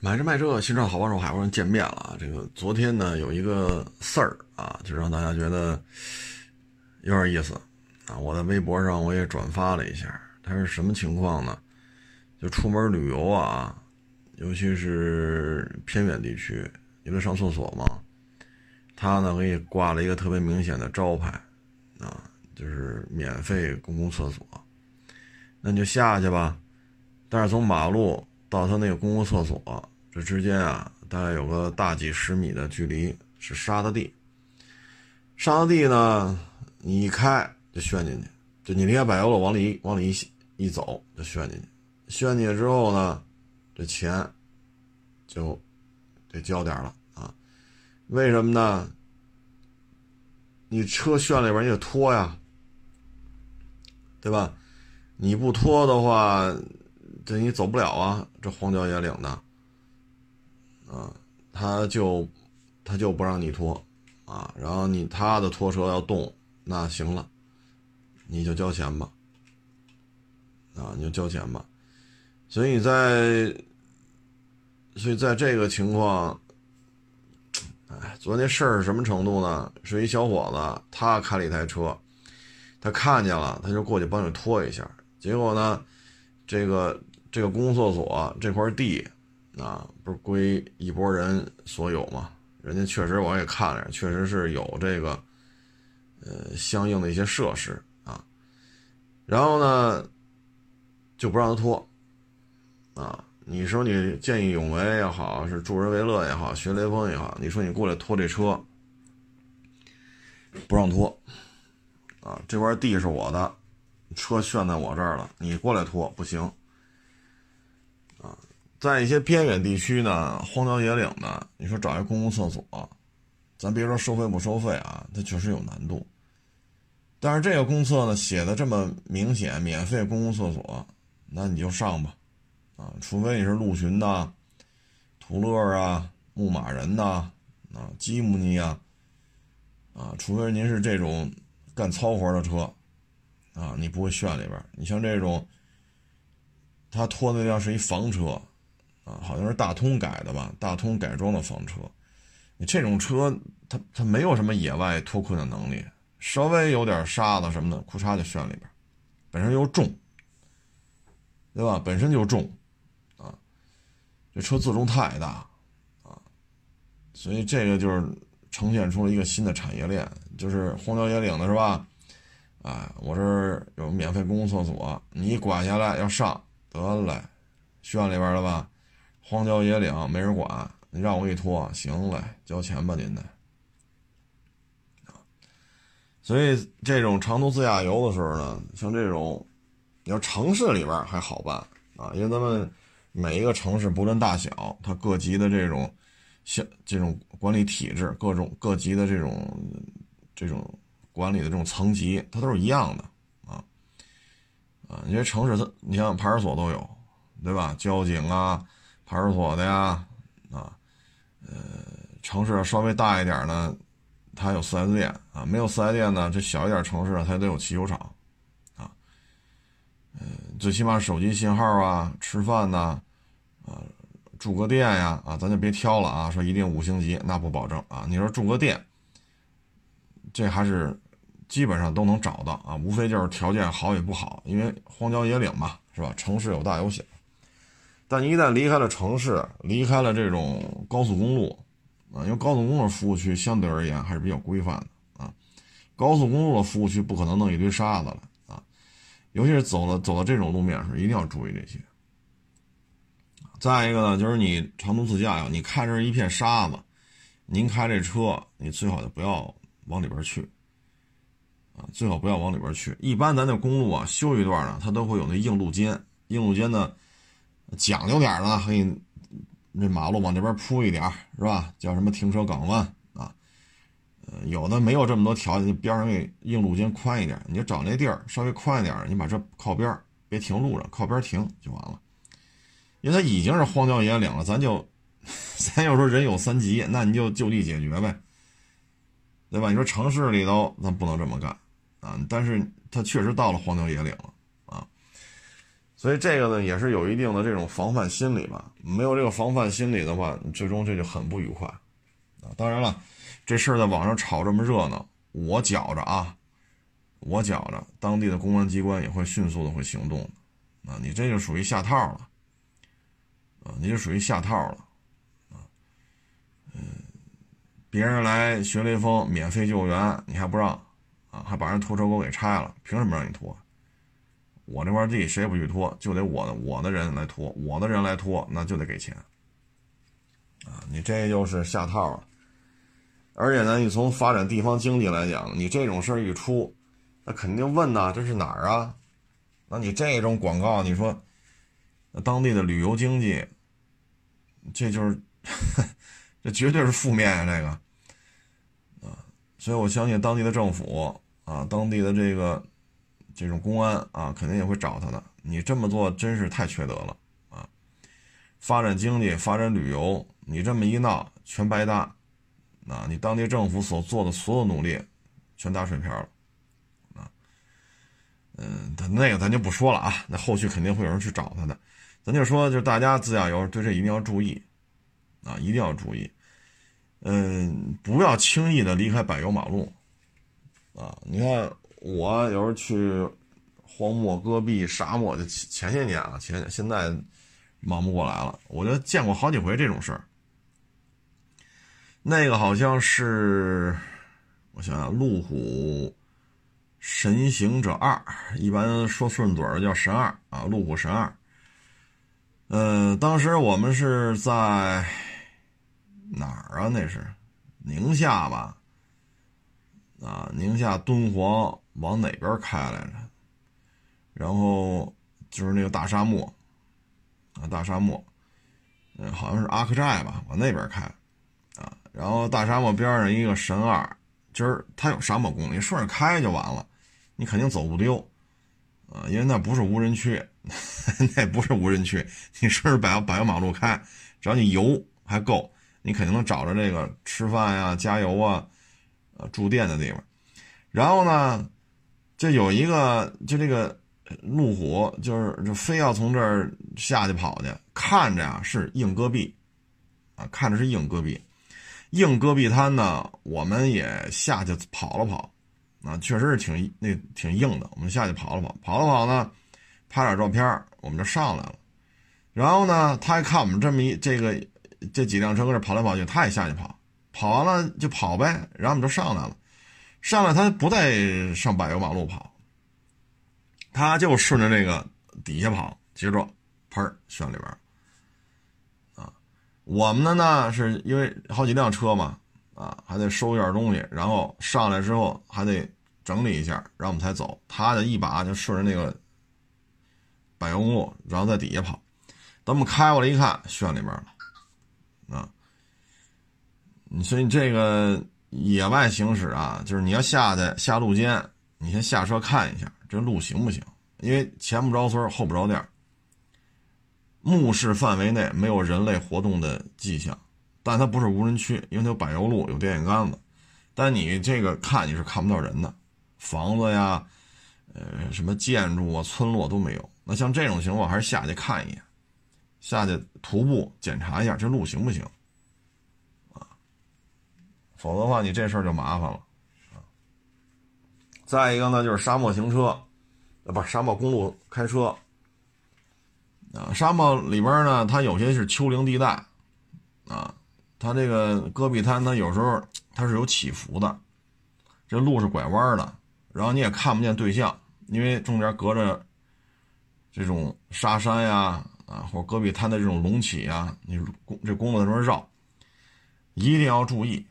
买这卖这，新车好帮手，海国人见面了啊！这个昨天呢有一个事儿啊，就让大家觉得有点意思啊。我在微博上我也转发了一下，它是什么情况呢？就出门旅游啊，尤其是偏远地区，因为上厕所嘛，他呢给你挂了一个特别明显的招牌啊，就是免费公共厕所，那你就下去吧。但是从马路。到他那个公共厕所，这之间啊，大概有个大几十米的距离，是沙子地。沙子地呢，你一开就旋进去，就你离开柏油路往里往里一一走就旋进去。旋进去之后呢，这钱就得交点了啊。为什么呢？你车旋里边你得拖呀，对吧？你不拖的话。这你走不了啊！这荒郊野岭的，啊，他就他就不让你拖啊。然后你他的拖车要动，那行了，你就交钱吧，啊，你就交钱吧。所以在所以在这个情况，哎，昨天事儿是什么程度呢？是一小伙子，他开了一台车，他看见了，他就过去帮你拖一下。结果呢，这个。这个公共厕所这块地，啊，不是归一拨人所有吗？人家确实我也看了，确实是有这个，呃，相应的一些设施啊。然后呢，就不让他拖，啊，你说你见义勇为也好，是助人为乐也好，学雷锋也好，你说你过来拖这车，不让拖，啊，这块地是我的，车炫在我这儿了，你过来拖不行。在一些偏远地区呢，荒郊野岭的，你说找一公共厕所，咱别说收费不收费啊，它确实有难度。但是这个公厕呢写的这么明显，免费公共厕所，那你就上吧，啊，除非你是陆巡的、途乐啊、牧马人呐、啊、吉姆尼啊，啊，除非您是这种干糙活的车，啊，你不会炫里边。你像这种，他拖的辆是一房车。啊，好像是大通改的吧？大通改装的房车，你这种车，它它没有什么野外脱困的能力，稍微有点沙子什么的，裤衩就旋里边，本身又重，对吧？本身就重，啊，这车自重太大，啊，所以这个就是呈现出了一个新的产业链，就是荒郊野岭的是吧？哎，我这儿有免费公共厕所，你一管下来要上，得嘞，炫里边了吧？荒郊野岭没人管，你让我给你拖，行嘞，交钱吧您得。所以这种长途自驾游的时候呢，像这种，你要城市里边还好办啊，因为咱们每一个城市不论大小，它各级的这种像这种管理体制，各种各级的这种这种管理的这种层级，它都是一样的啊啊，因为城市它，你像派出所都有，对吧？交警啊。派出所的呀，啊，呃，城市稍微大一点呢，它有四 S 店啊，没有四 S 店呢，这小一点城市它得有汽修厂，啊，呃，最起码手机信号啊，吃饭呐，啊，住个店呀，啊，咱就别挑了啊，说一定五星级那不保证啊，你说住个店，这还是基本上都能找到啊，无非就是条件好与不好，因为荒郊野岭嘛，是吧？城市有大有小。但一旦离开了城市，离开了这种高速公路，啊，因为高速公路服务区相对而言还是比较规范的啊。高速公路的服务区不可能弄一堆沙子了啊，尤其是走了走到这种路面时，一定要注意这些。再一个呢，就是你长途自驾呀，你看这一片沙子，您开这车，你最好就不要往里边去啊，最好不要往里边去。一般咱这公路啊修一段呢，它都会有那硬路肩，硬路肩呢。讲究点呢，可以那马路往这边铺一点是吧？叫什么停车港湾啊？呃，有的没有这么多条件，边上给硬路肩宽一点，你就找那地儿稍微宽一点，你把这靠边别停路上，靠边停就完了。因为它已经是荒郊野岭了，咱就 咱要说人有三急，那你就就地解决呗，对吧？你说城市里头咱不能这么干啊，但是它确实到了荒郊野岭了，所以这个呢也是有一定的这种防范心理吧。没有这个防范心理的话，最终这就很不愉快啊。当然了，这事儿在网上炒这么热闹，我觉着啊，我觉着当地的公安机关也会迅速的会行动啊。你这就属于下套了啊，你就属于下套了啊。嗯，别人来学雷锋免费救援，你还不让啊？还把人拖车给我给拆了，凭什么让你拖？我这块地谁也不许拖，就得我的我的人来拖，我的人来拖，那就得给钱，啊，你这就是下套了。而且呢，你从发展地方经济来讲，你这种事儿一出，那肯定问呐，这是哪儿啊？那你这种广告，你说，当地的旅游经济，这就是，这绝对是负面啊，这个，啊，所以我相信当地的政府啊，当地的这个。这种公安啊，肯定也会找他的。你这么做真是太缺德了啊！发展经济、发展旅游，你这么一闹，全白搭。啊，你当地政府所做的所有努力，全打水漂了。啊，嗯，他那个咱就不说了啊，那后续肯定会有人去找他的。咱就说，就大家自驾游对这一定要注意啊，一定要注意。嗯，不要轻易的离开柏油马路啊！你看。我有时候去荒漠、戈壁、沙漠，就前前些年啊，前现在忙不过来了。我就见过好几回这种事儿。那个好像是，我想想，路虎神行者二，一般说顺嘴儿叫神二啊，路虎神二。呃，当时我们是在哪儿啊？那是宁夏吧？啊，宁夏敦煌。往哪边开来着？然后就是那个大沙漠，啊，大沙漠，嗯，好像是阿克寨吧，往那边开，啊，然后大沙漠边上一个神二，今儿它有沙漠公路，顺着开就完了，你肯定走不丢，啊，因为那不是无人区，那不是无人区，你顺着柏柏油马路开，只要你油还够，你肯定能找着这个吃饭呀、加油啊、呃住店的地方，然后呢？就有一个，就这个路虎，就是就非要从这儿下去跑去，看着呀是硬戈壁，啊，看着是硬戈壁，硬戈壁滩呢，我们也下去跑了跑，啊，确实是挺那挺硬的，我们下去跑了跑，跑了跑呢，拍点照片，我们就上来了，然后呢，他还看我们这么一这个这几辆车搁这跑来跑去，他也下去跑，跑完了就跑呗，然后我们就上来了。上来他不再上柏油马路跑，他就顺着那个底下跑，接着砰旋里边啊，我们的呢是因为好几辆车嘛，啊还得收一点东西，然后上来之后还得整理一下，然后我们才走。他的一把就顺着那个柏油路，然后在底下跑，等我们开过来一看，旋里边了，啊，你所以这个。野外行驶啊，就是你要下去下路肩，你先下车看一下这路行不行？因为前不着村后不着店，目视范围内没有人类活动的迹象，但它不是无人区，因为它有柏油路有电线杆子，但你这个看你是看不到人的，房子呀，呃，什么建筑啊、村落都没有。那像这种情况，还是下去看一眼，下去徒步检查一下这路行不行。否则的话，你这事儿就麻烦了，啊。再一个呢，就是沙漠行车，呃，不是沙漠公路开车，啊，沙漠里边呢，它有些是丘陵地带，啊，它这个戈壁滩，它有时候它是有起伏的，这路是拐弯的，然后你也看不见对象，因为中间隔着这种沙山呀，啊，或戈壁滩的这种隆起呀，你这公路在这边绕，一定要注意。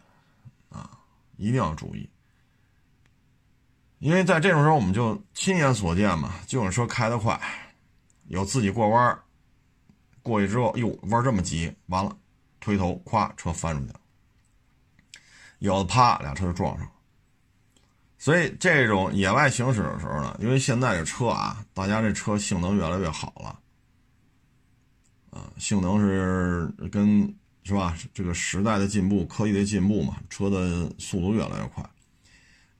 一定要注意，因为在这种时候，我们就亲眼所见嘛，就是车开得快，有自己过弯过去之后，哟，弯这么急，完了，推头，咵，车翻出去了，有的啪，俩车就撞上了。所以这种野外行驶的时候呢，因为现在这车啊，大家这车性能越来越好了，啊，性能是跟。是吧？这个时代的进步，科技的进步嘛，车的速度越来越快。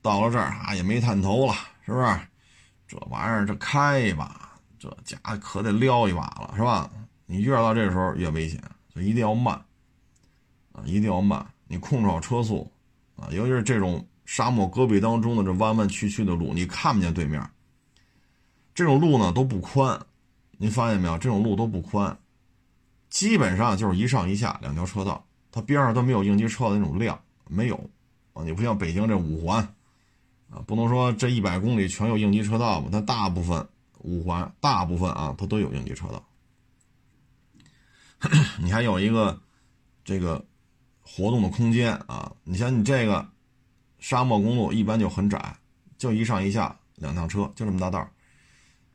到了这儿啊，也没探头了，是不是？这玩意儿这开一把，这家可得撩一把了，是吧？你越到这时候越危险，所以一定要慢啊，一定要慢。你控制好车速啊，尤其是这种沙漠戈壁当中的这弯弯曲曲的路，你看不见对面。这种路呢都不宽，您发现没有？这种路都不宽，基本上就是一上一下两条车道，它边上都没有应急车道那种量，没有啊。你不像北京这五环啊，不能说这一百公里全有应急车道吧？它大部分五环大部分啊，它都有应急车道。你还有一个这个活动的空间啊。你像你这个沙漠公路一般就很窄，就一上一下两趟车，就这么大道。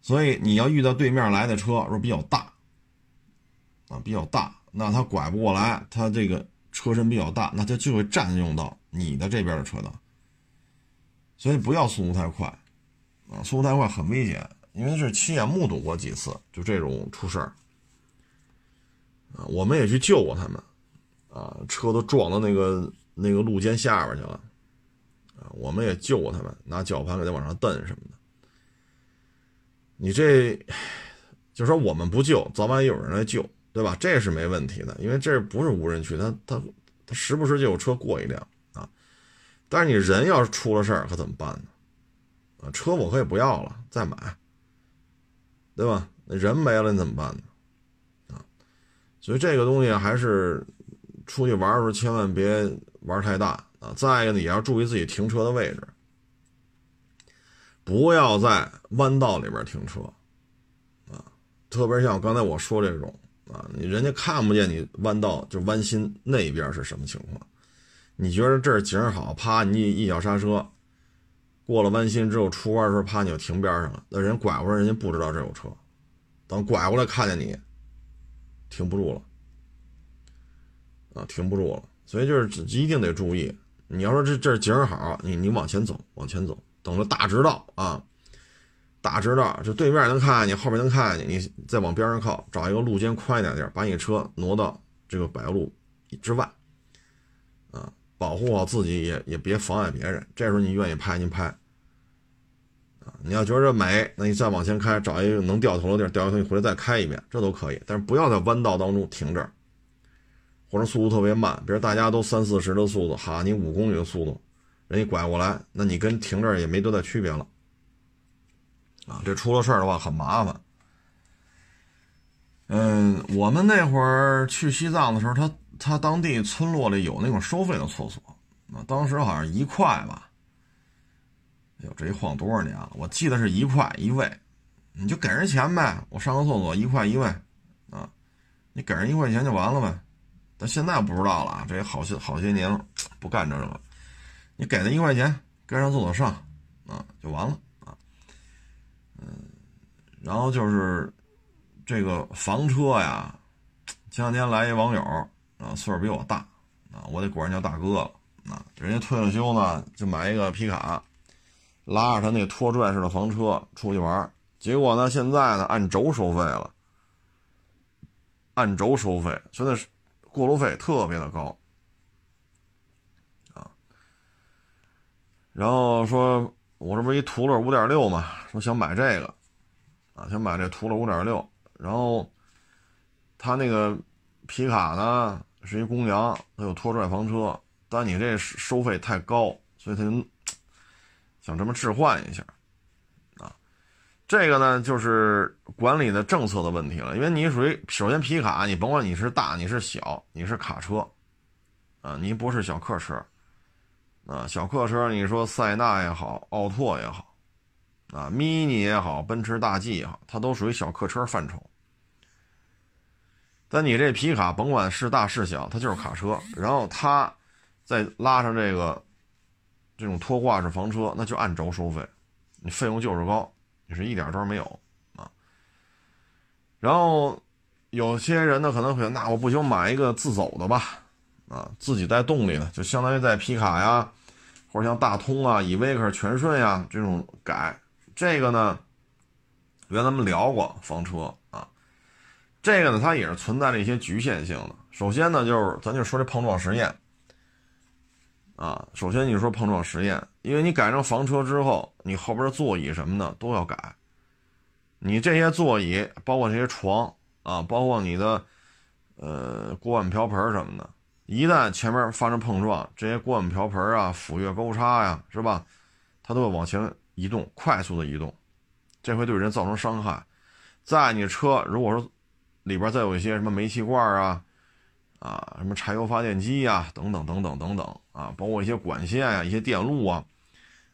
所以你要遇到对面来的车，说比较大，啊比较大，那他拐不过来，他这个车身比较大，那他就会占用到你的这边的车道。所以不要速度太快，啊速度太快很危险，因为是亲眼目睹过几次就这种出事儿，啊我们也去救过他们，啊车都撞到那个那个路肩下边去了，啊我们也救过他们，拿绞盘给他往上蹬什么的。你这，就说我们不救，早晚有人来救，对吧？这是没问题的，因为这不是无人区，他他他时不时就有车过一辆啊。但是你人要是出了事儿，可怎么办呢？啊，车我可以不要了，再买，对吧？那人没了，你怎么办呢？啊，所以这个东西还是出去玩的时候千万别玩太大啊。再一个呢，也要注意自己停车的位置。不要在弯道里边停车，啊，特别像刚才我说这种啊，你人家看不见你弯道就弯心那边是什么情况，你觉得这儿景好，啪，你一脚刹车，过了弯心之后出弯的时候，啪，你就停边上了，那人拐过来，人家不知道这有车，等拐过来看见你，停不住了，啊，停不住了，所以就是一定得注意，你要说这这景好，你你往前走，往前走。等着大直道啊，打直道，就对面能看见你，后面能看见你，你再往边上靠，找一个路肩宽一点地儿，把你车挪到这个柏油路之外，啊，保护好自己，也也别妨碍别人。这时候你愿意拍，您拍，啊，你要觉得美，那你再往前开，找一个能掉头的地儿，掉头你回来再开一遍，这都可以。但是不要在弯道当中停这儿，或者速度特别慢，比如大家都三四十的速度，哈，你五公里的速度。人家拐过来，那你跟停这儿也没多大区别了，啊，这出了事儿的话很麻烦。嗯，我们那会儿去西藏的时候，他他当地村落里有那种收费的厕所，啊，当时好像一块吧。哎呦，这一晃多少年了？我记得是一块一位，你就给人钱呗，我上个厕所一块一位，啊，你给人一块钱就完了呗。但现在不知道了，这也好些好些年了，不干这个了。你给他一块钱，该上厕所上，啊，就完了。然后就是这个房车呀，前两天来一网友啊，岁数比我大啊，我得管人叫大哥了啊。人家退了休呢，就买一个皮卡，拉着他那拖拽式的房车出去玩，结果呢，现在呢按轴收费了，按轴收费，现在是过路费特别的高。然后说，我这不是一途乐五点六嘛，说想买这个，啊，想买这途乐五点六。然后他那个皮卡呢是一公羊，它有拖拽房车，但你这收费太高，所以他就想这么置换一下，啊，这个呢就是管理的政策的问题了，因为你属于首先皮卡，你甭管你是大你是小，你是卡车，啊，你不是小客车。啊，小客车，你说塞纳也好，奥拓也好，啊，mini 也好，奔驰大 G 也好，它都属于小客车范畴。但你这皮卡，甭管是大是小，它就是卡车。然后它再拉上这个这种拖挂式房车，那就按轴收费，你费用就是高，你是一点招没有啊。然后有些人呢可能会，那我不行，买一个自走的吧。啊，自己带动力的，就相当于在皮卡呀，或者像大通啊、依维柯、全顺呀这种改。这个呢，原来咱们聊过房车啊，这个呢它也是存在着一些局限性的。首先呢，就是咱就说这碰撞实验啊，首先你说碰撞实验，因为你改成房车之后，你后边的座椅什么的都要改，你这些座椅，包括这些床啊，包括你的呃锅碗瓢盆什么的，一旦前面发生碰撞，这些锅碗瓢盆啊、斧钺钩叉呀，是吧？它都会往前移动，快速的移动，这会对人造成伤害。在你车如果说里边再有一些什么煤气罐啊，啊，什么柴油发电机呀，等等等等等等啊，包括一些管线呀、一些电路啊，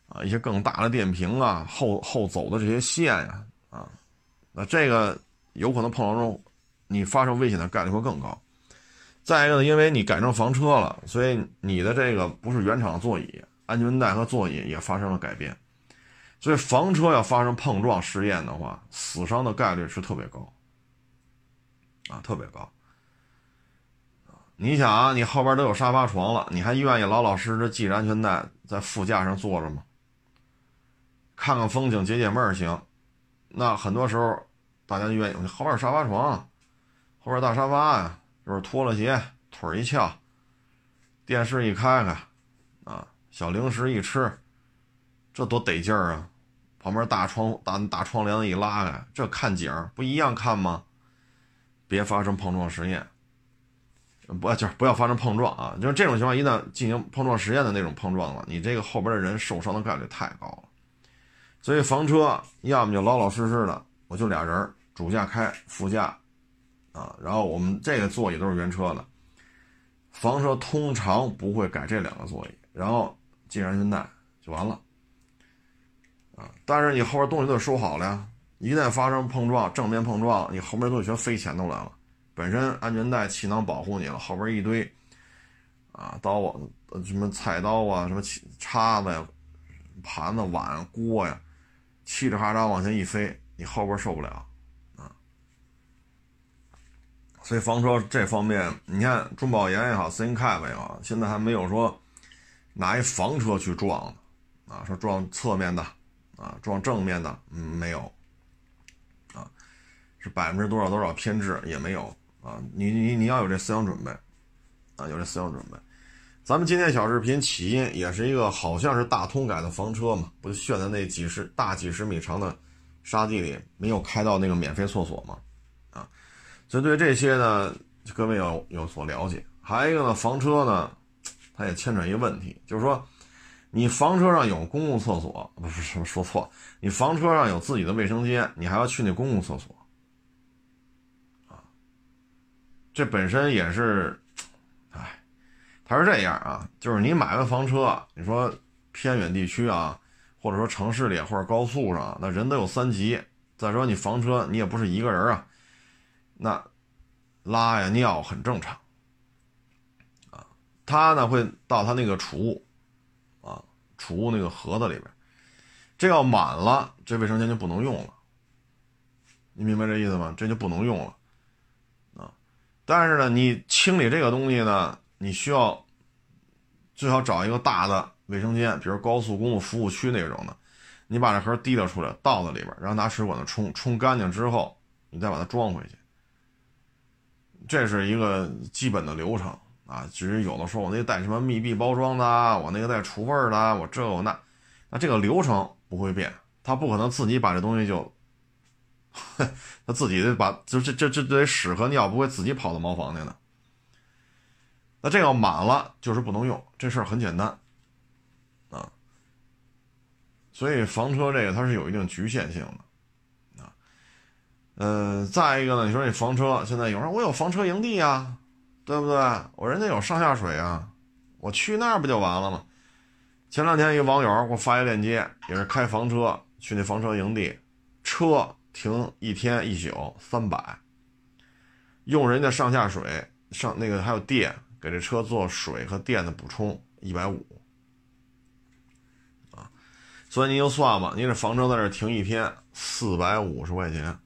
啊，一些更大的电瓶啊，后后走的这些线呀，啊，那这个有可能碰撞中你发生危险的概率会更高。再一个呢，因为你改成房车了，所以你的这个不是原厂座椅，安全带和座椅也发生了改变。所以房车要发生碰撞试验的话，死伤的概率是特别高，啊，特别高。你想啊，你后边都有沙发床了，你还愿意老老实实系着安全带在副驾上坐着吗？看看风景解解闷儿行，那很多时候大家就愿意，后边沙发床，后边大沙发呀，就是脱了鞋，腿一翘，电视一开开，啊，小零食一吃。这多得劲儿啊！旁边大窗大大窗帘一拉开，这看景不一样看吗？别发生碰撞实验，不就是不要发生碰撞啊！就是这种情况，一旦进行碰撞实验的那种碰撞了，你这个后边的人受伤的概率太高了。所以房车要么就老老实实的，我就俩人，主驾开，副驾啊，然后我们这个座椅都是原车的。房车通常不会改这两个座椅，然后系安全带就完了。但是你后边东西都收好了呀，一旦发生碰撞，正面碰撞，你后面东西全飞前头来了。本身安全带、气囊保护你了，后边一堆啊刀啊，什么菜刀啊，什么叉子呀、盘子、碗、锅呀，嘁哩哈喳往前一飞，你后边受不了啊。所以房车这方面，你看中保研也好，CN c a 也好，现在还没有说拿一房车去撞的啊，说撞侧面的。啊，撞正面的，嗯，没有，啊，是百分之多少多少偏置也没有啊，你你你要有这思想准备，啊，有这思想准备。咱们今天小视频起因也是一个好像是大通改的房车嘛，不就炫在那几十大几十米长的沙地里，没有开到那个免费厕所嘛，啊，所以对这些呢，各位要有所了解。还有一个呢，房车呢，它也牵扯一个问题，就是说。你房车上有公共厕所，不是说说错？你房车上有自己的卫生间，你还要去那公共厕所，啊，这本身也是，哎，他是这样啊，就是你买完房车，你说偏远地区啊，或者说城市里或者高速上，那人都有三急，再说你房车你也不是一个人啊，那拉呀尿很正常，啊，他呢会到他那个储物。储物那个盒子里边，这要满了，这卫生间就不能用了。你明白这意思吗？这就不能用了啊！但是呢，你清理这个东西呢，你需要最好找一个大的卫生间，比如高速公路服务区那种的，你把这盒提溜出来，倒在里边，然后拿水管子冲冲干净之后，你再把它装回去。这是一个基本的流程。啊，至于有的说我那带什么密闭包装的，我那个带除味的，我这我那，那这个流程不会变，他不可能自己把这东西就，他自己得把就这这这得屎和尿不会自己跑到茅房去的。那这个满了就是不能用，这事儿很简单，啊，所以房车这个它是有一定局限性的，啊，呃，再一个呢，你说这房车现在有人我有房车营地呀。对不对？我人家有上下水啊，我去那儿不就完了吗？前两天一个网友给我发一链接，也是开房车去那房车营地，车停一天一宿三百，用人家上下水上那个还有电给这车做水和电的补充一百五，啊，所以您就算吧，您这房车在这停一天四百五十块钱，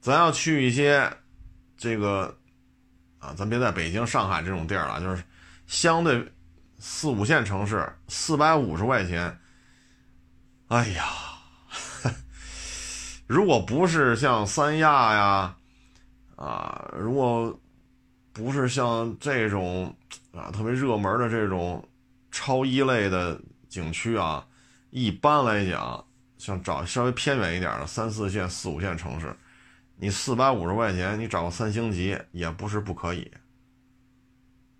咱要去一些。这个啊，咱别在北京、上海这种地儿了，就是相对四五线城市，四百五十块钱。哎呀，如果不是像三亚呀，啊，如果不是像这种啊特别热门的这种超一类的景区啊，一般来讲，像找稍微偏远一点的三四线、四五线城市，你四百五十块钱，你找个三星级也不是不可以。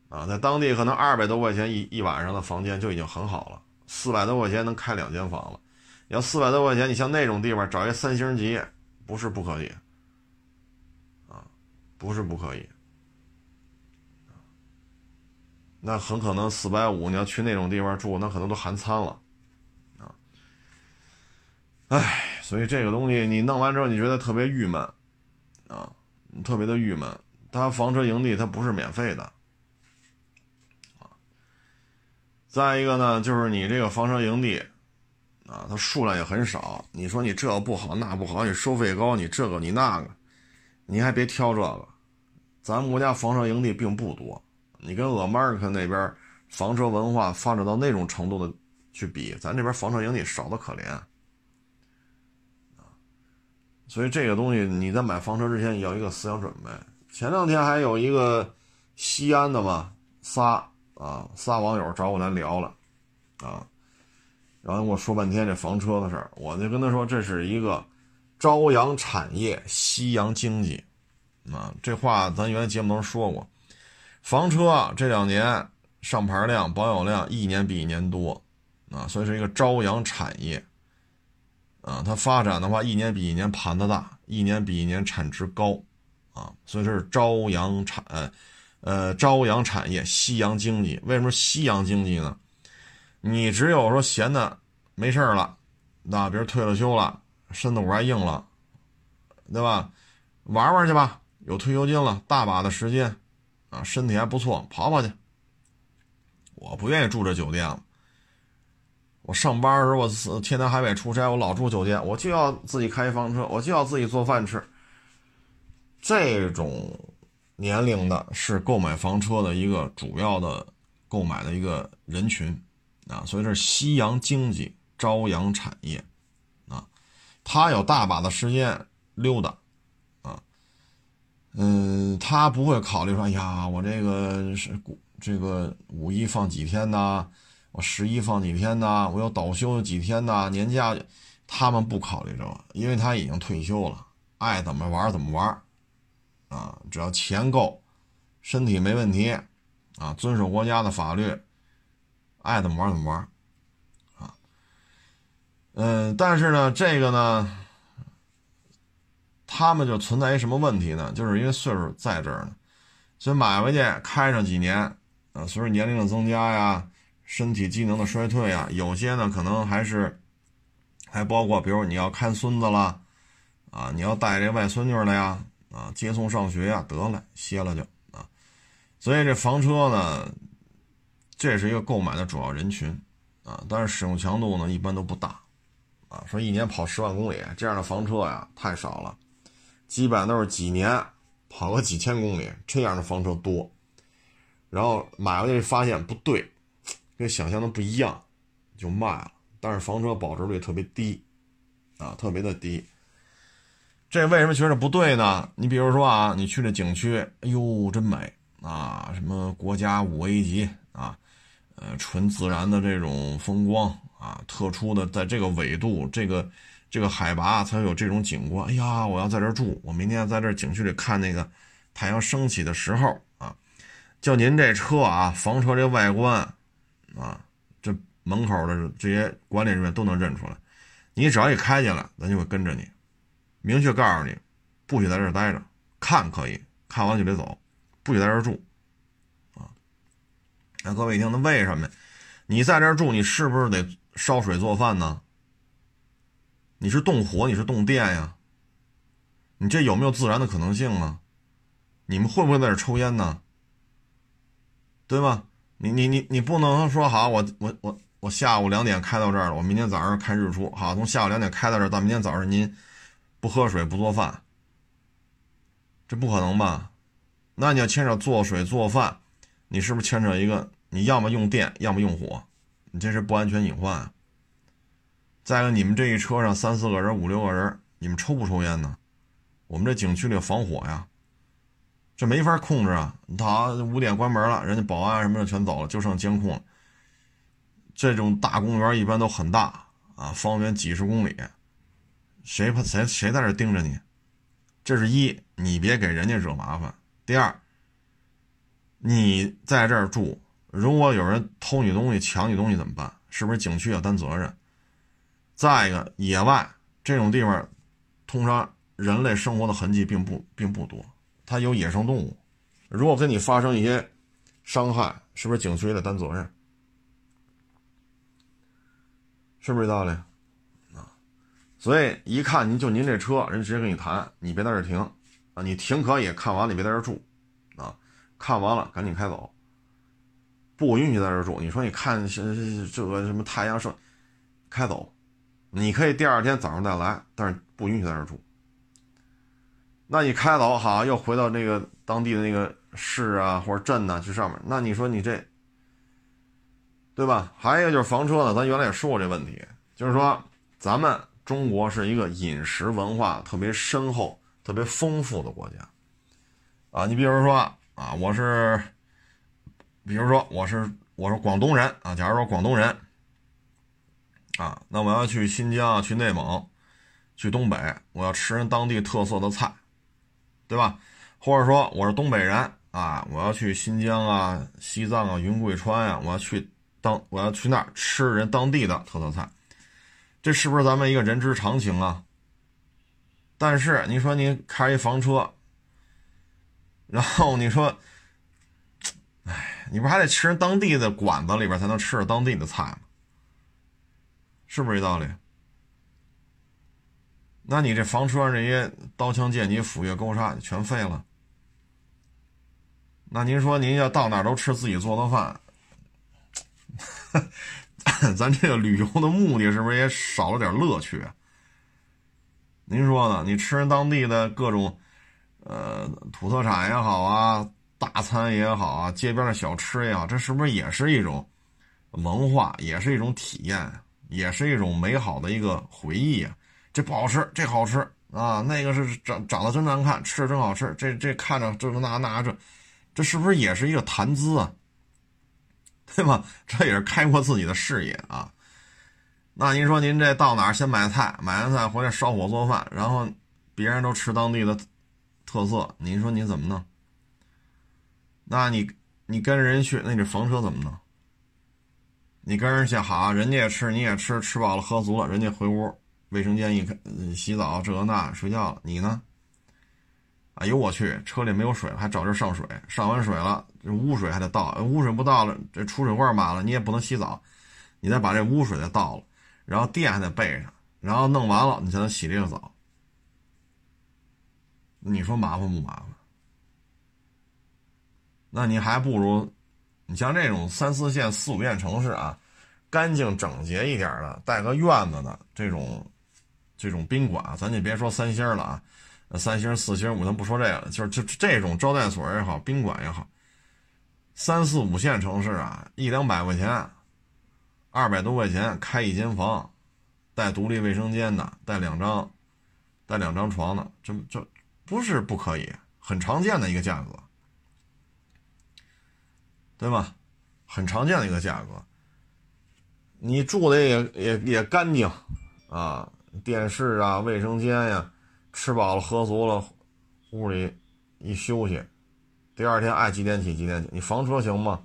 啊，在当地可能二百多块钱一一晚上的房间就已经很好了，四百多块钱能开两间房了。要四百多块钱，你像那种地方找一三星级，不是不可以。啊，不是不可以。那很可能四百五，你要去那种地方住，那可能都含餐了。啊，哎，所以这个东西你弄完之后，你觉得特别郁闷，啊，特别的郁闷。他房车营地它不是免费的。啊再一个呢，就是你这个房车营地，啊，它数量也很少。你说你这不好那不好，你收费高，你这个你那个，你还别挑这个。咱们国家房车营地并不多，你跟俄马尔克那边房车文化发展到那种程度的去比，咱这边房车营地少的可怜。所以这个东西你在买房车之前要一个思想准备。前两天还有一个西安的嘛，仨。啊，仨网友找我来聊了，啊，然后跟我说半天这房车的事儿，我就跟他说这是一个朝阳产业、夕阳经济，啊，这话咱原来节目中说过，房车啊这两年上牌量、保有量一年比一年多，啊，所以是一个朝阳产业，啊，它发展的话一年比一年盘子大，一年比一年产值高，啊，所以这是朝阳产。呃，朝阳产业，夕阳经济。为什么夕阳经济呢？你只有说闲的没事了，那比如退了休了，身子骨还硬了，对吧？玩玩去吧，有退休金了，大把的时间，啊，身体还不错，跑跑去。我不愿意住这酒店了。我上班的时候，我天南海北出差，我老住酒店，我就要自己开房车，我就要自己做饭吃。这种。年龄的是购买房车的一个主要的购买的一个人群啊，所以这是夕阳经济、朝阳产业啊，他有大把的时间溜达啊，嗯，他不会考虑说，哎呀，我这个是这个五一放几天呢？我十一放几天呢？我要倒休几天呢？年假，他们不考虑这个，因为他已经退休了，爱怎么玩怎么玩。啊，只要钱够，身体没问题，啊，遵守国家的法律，爱怎么玩怎么玩，啊，嗯，但是呢，这个呢，他们就存在一什么问题呢？就是因为岁数在这儿呢，所以买回去开上几年，啊，随着年龄的增加呀，身体机能的衰退啊，有些呢可能还是，还包括比如你要看孙子了，啊，你要带这外孙女了呀。啊，接送上学呀，得了，歇了就啊。所以这房车呢，这是一个购买的主要人群啊。但是使用强度呢，一般都不大啊。说一年跑十万公里这样的房车呀，太少了，基本上都是几年跑个几千公里这样的房车多。然后买回去发现不对，跟想象的不一样，就卖了。但是房车保值率特别低啊，特别的低。这为什么觉得不对呢？你比如说啊，你去这景区，哎呦，真美啊！什么国家五 A 级啊，呃，纯自然的这种风光啊，特殊的在这个纬度、这个这个海拔才有这种景观。哎呀，我要在这住，我明天在这景区里看那个太阳升起的时候啊。就您这车啊，房车这外观啊，这门口的这些管理人员都能认出来。你只要一开进来，咱就会跟着你。明确告诉你，不许在这儿待着，看可以，看完就得走，不许在这儿住，啊！那各位一听，那为什么？你在这儿住，你是不是得烧水做饭呢？你是动火，你是动电呀？你这有没有自燃的可能性啊？你们会不会在这抽烟呢？对吧？你你你你不能说好，我我我我下午两点开到这儿了，我明天早上看日出，好，从下午两点开到这儿到明天早上您。不喝水不做饭，这不可能吧？那你要牵扯做水做饭，你是不是牵扯一个？你要么用电，要么用火，你这是不安全隐患。再一个，你们这一车上三四个人、五六个人，你们抽不抽烟呢？我们这景区里防火呀，这没法控制啊！他五点关门了，人家保安什么的全走了，就剩监控了。这种大公园一般都很大啊，方圆几十公里，谁谁谁在这盯着你？这是一，你别给人家惹麻烦。第二，你在这儿住，如果有人偷你东西、抢你东西怎么办？是不是景区要担责任？再一个，野外这种地方，通常人类生活的痕迹并不并不多，它有野生动物，如果跟你发生一些伤害，是不是景区也得担责任？是不是这道理？啊，所以一看您就您这车，人直接跟你谈，你别在这停，啊，你停可以，看完了你别在这住，啊，看完了赶紧开走，不允许在这住。你说你看这这个什么太阳射，开走，你可以第二天早上再来，但是不允许在这住。那你开走好，又回到那个当地的那个市啊或者镇呐去上面，那你说你这。对吧？还有一个就是房车呢，咱原来也说过这问题，就是说咱们中国是一个饮食文化特别深厚、特别丰富的国家，啊，你比如说啊，我是，比如说我是我是广东人啊，假如说广东人，啊，那我要去新疆、去内蒙、去东北，我要吃人当地特色的菜，对吧？或者说我是东北人啊，我要去新疆啊、西藏啊、云贵川啊，我要去。当我要去那儿吃人当地的特色菜，这是不是咱们一个人之常情啊？但是你说你开一房车，然后你说，哎，你不还得吃人当地的馆子里边才能吃着当地的菜吗？是不是这道理？那你这房车上这些刀枪剑戟斧钺钩叉全废了。那您说您要到哪都吃自己做的饭？咱这个旅游的目的是不是也少了点乐趣？您说呢？你吃人当地的各种，呃，土特产也好啊，大餐也好啊，街边的小吃也好，这是不是也是一种文化，也是一种体验，也是一种美好的一个回忆啊？这不好吃，这好吃啊！那个是长长得真难看，吃着真好吃。这这看着这那那这，这是不是也是一个谈资啊？对吧？这也是开阔自己的视野啊。那您说您这到哪儿先买菜，买完菜回来烧火做饭，然后别人都吃当地的特色，您说您怎么弄？那你你跟人去，那你房车怎么弄？你跟人去好，人家也吃，你也吃，吃饱了喝足了，人家回屋卫生间一开，洗澡这那睡觉了，你呢？哎呦我去，车里没有水，还找这上水，上完水了，这污水还得倒，污水不倒了，这储水罐满了，你也不能洗澡，你再把这污水再倒了，然后电还得备上，然后弄完了你才能洗这个澡。你说麻烦不麻烦？那你还不如，你像这种三四线、四五线城市啊，干净整洁一点的，带个院子的这种，这种宾馆，咱就别说三星了啊。三星、四星，我咱不说这个了，就是就这种招待所也好，宾馆也好，三四五线城市啊，一两百块钱，二百多块钱开一间房，带独立卫生间的，带两张，带两张床的，这这不是不可以，很常见的一个价格，对吧？很常见的一个价格，你住的也也也干净啊，电视啊，卫生间呀。吃饱了喝足了，屋里一休息，第二天爱几点起几点起。你房车行吗？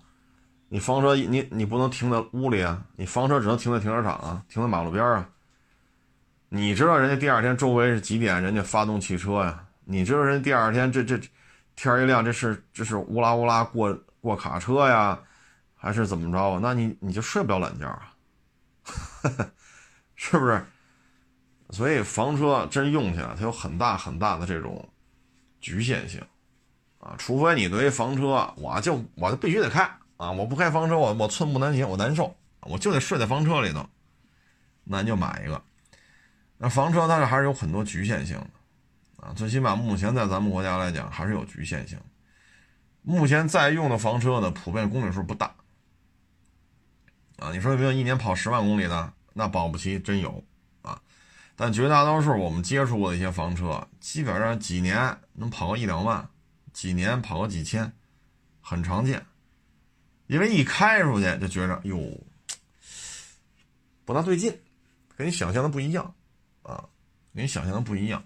你房车你你不能停在屋里啊，你房车只能停在停车场啊，停在马路边啊。你知道人家第二天周围是几点？人家发动汽车呀？你知道人第二天这这天一亮，这是这是乌拉乌拉过过卡车呀，还是怎么着啊？那你你就睡不了懒觉啊，是不是？所以房车真用起来，它有很大很大的这种局限性啊！除非你对于房车，我就我就必须得开啊！我不开房车，我我寸步难行，我难受，我就得睡在房车里头，那你就买一个。那房车它是还是有很多局限性的啊！最起码目前在咱们国家来讲，还是有局限性。目前在用的房车呢，普遍公里数不大啊！你说有没有一年跑十万公里的？那保不齐真有。但绝大多数我们接触过的一些房车，基本上几年能跑个一两万，几年跑个几千，很常见。因为一开出去就觉着哟，不大对劲，跟你想象的不一样啊，跟你想象的不一样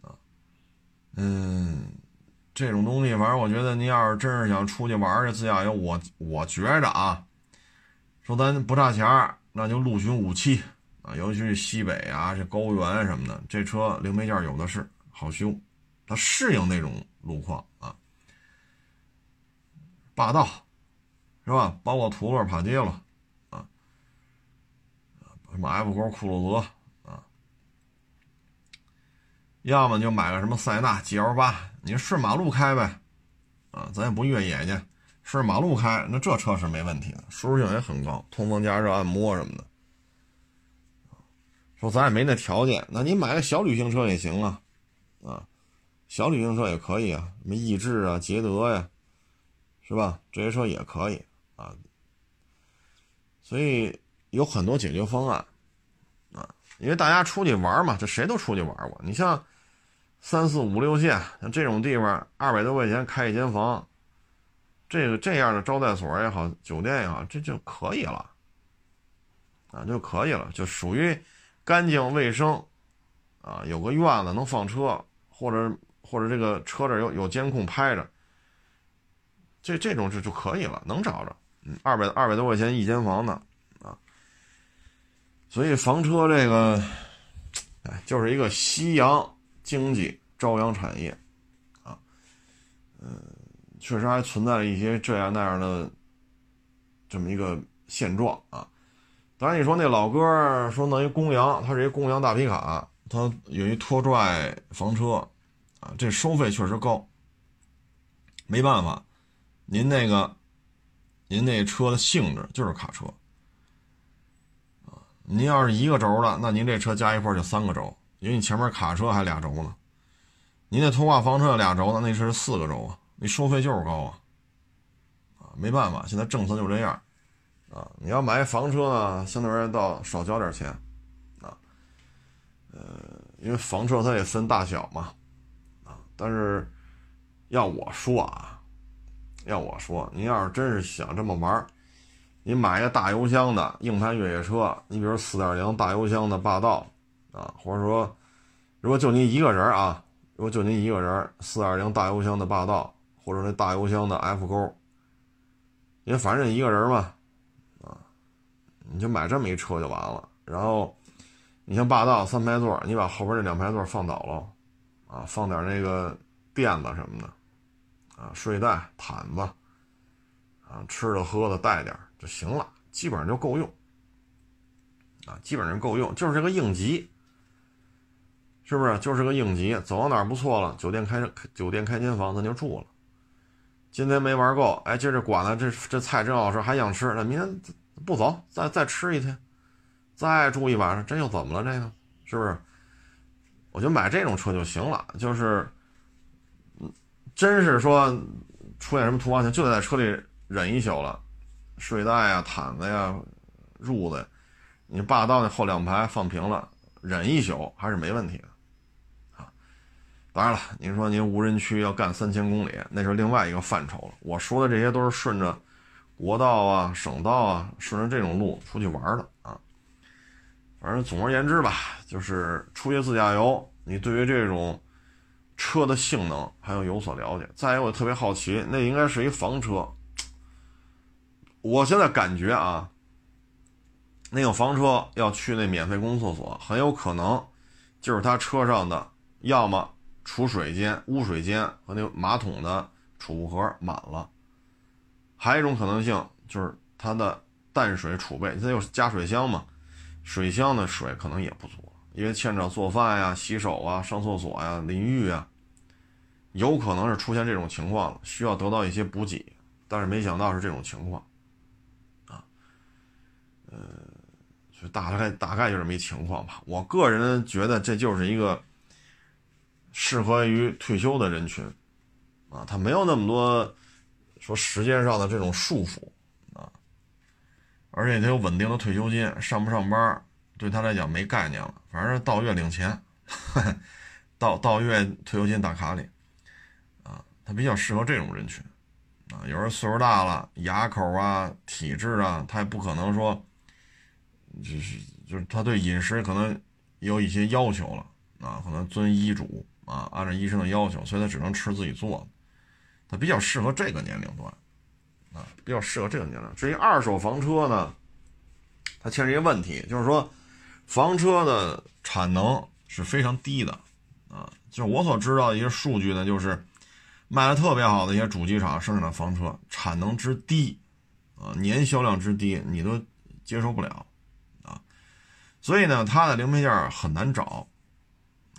啊，嗯，这种东西，反正我觉得，您要是真是想出去玩去自驾游，我我觉着啊，说咱不差钱那就陆巡五七尤其是西北啊，这高原什么的，这车零配件有的是，好修，它适应那种路况啊。霸道，是吧？包括途乐、帕杰罗，啊，什么 F 勾、酷路泽，啊，要么就买个什么塞纳 GL 八，你顺马路开呗，啊，咱也不越野去，顺马路开，那这车是没问题的，舒适性也很高，通风、加热、按摩什么的。说咱也没那条件，那你买个小旅行车也行啊，啊，小旅行车也可以啊，什么逸致啊、捷德呀。是吧？这些车也可以啊，所以有很多解决方案啊。因为大家出去玩嘛，这谁都出去玩过。你像三四五六线，像这种地方，二百多块钱开一间房，这个这样的招待所也好，酒店也好，这就可以了啊，就可以了，就属于干净卫生啊，有个院子能放车，或者或者这个车这有有监控拍着。这这种就就可以了，能找着，嗯，二百二百多块钱一间房的，啊，所以房车这个，哎，就是一个夕阳经济朝阳产业，啊，嗯，确实还存在了一些这样那样的这么一个现状啊。当然，你说那老哥说弄一公羊，他是一公羊大皮卡，他有一拖拽房车，啊，这收费确实高，没办法。您那个，您那车的性质就是卡车，啊，您要是一个轴的，那您这车加一块就三个轴，因为你前面卡车还俩轴呢。您那拖挂房车俩轴的，那是四个轴啊，你收费就是高啊，啊，没办法，现在政策就这样，啊，你要买房车呢，相对而言倒少交点钱，啊，呃，因为房车它也分大小嘛，啊，但是要我说啊。要我说，您要是真是想这么玩你买一个大油箱的硬派越野车，你比如四点零大油箱的霸道啊，或者说，如果就您一个人啊，如果就您一个人，四点零大油箱的霸道，或者那大油箱的 F 勾，因为反正一个人嘛，你就买这么一车就完了。然后，你像霸道三排座，你把后边那两排座放倒了，啊，放点那个垫子什么的。啊，睡袋、毯子，啊，吃的喝的带点就行了，基本上就够用。啊，基本上够用，就是这个应急，是不是？就是个应急，走到哪儿不错了，酒店开酒店开间房，咱就住了。今天没玩够，哎，今儿这管了，这这菜真好吃，还想吃，那明天不走，再再吃一天，再住一晚上，这又怎么了？这个是不是？我就买这种车就行了，就是。嗯真是说出现什么突发情况，就得在车里忍一宿了，睡袋呀、毯子呀、褥子，你霸道那后两排放平了，忍一宿还是没问题的，啊！当然了，您说您无人区要干三千公里，那是另外一个范畴了。我说的这些都是顺着国道啊、省道啊，顺着这种路出去玩的啊。反正总而言之吧，就是出去自驾游，你对于这种。车的性能还要有所了解。再一个，我特别好奇，那应该是一房车。我现在感觉啊，那个房车要去那免费公厕所，很有可能就是他车上的要么储水间、污水间和那个马桶的储物盒满了，还有一种可能性就是它的淡水储备，它有加水箱嘛，水箱的水可能也不足，因为牵扯做饭呀、洗手啊、上厕所呀、淋浴啊。有可能是出现这种情况了，需要得到一些补给，但是没想到是这种情况，啊，呃，就大概大概就这么一情况吧。我个人觉得这就是一个适合于退休的人群，啊，他没有那么多说时间上的这种束缚，啊，而且他有稳定的退休金，上不上班对他来讲没概念了，反正到月领钱，到到月退休金打卡里。啊，他比较适合这种人群，啊，有人岁数大了，牙口啊、体质啊，他也不可能说，就是就是他对饮食可能有一些要求了啊，可能遵医嘱啊，按照医生的要求，所以他只能吃自己做的。它比较适合这个年龄段啊，比较适合这个年龄。至于二手房车呢，它牵扯一个问题，就是说房车的产能是非常低的啊。就是我所知道的一些数据呢，就是卖的特别好的一些主机厂生产的房车产能之低啊，年销量之低，你都接受不了啊。所以呢，它的零配件很难找。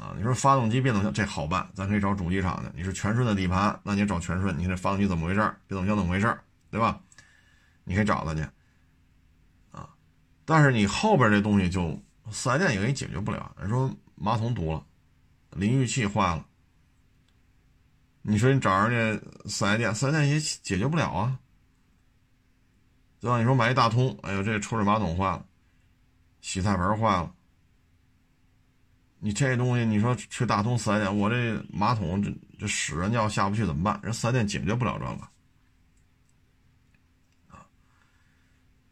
啊，你说发动机、变速箱这好办，咱可以找主机厂的。你是全顺的底盘，那你找全顺，你这发动机怎么回事变速箱怎么回事对吧？你可以找他去。啊，但是你后边这东西就四 S 店也给你解决不了。你说马桶堵了，淋浴器坏了，你说你找人家四 S 店，四 S 店也解决不了啊，对吧？你说买一大通，哎呦，这抽水马桶坏了，洗菜盆坏了。你这东西，你说去大通四 S 店，我这马桶这这屎啊尿下不去怎么办？人四 S 店解决不了这个啊。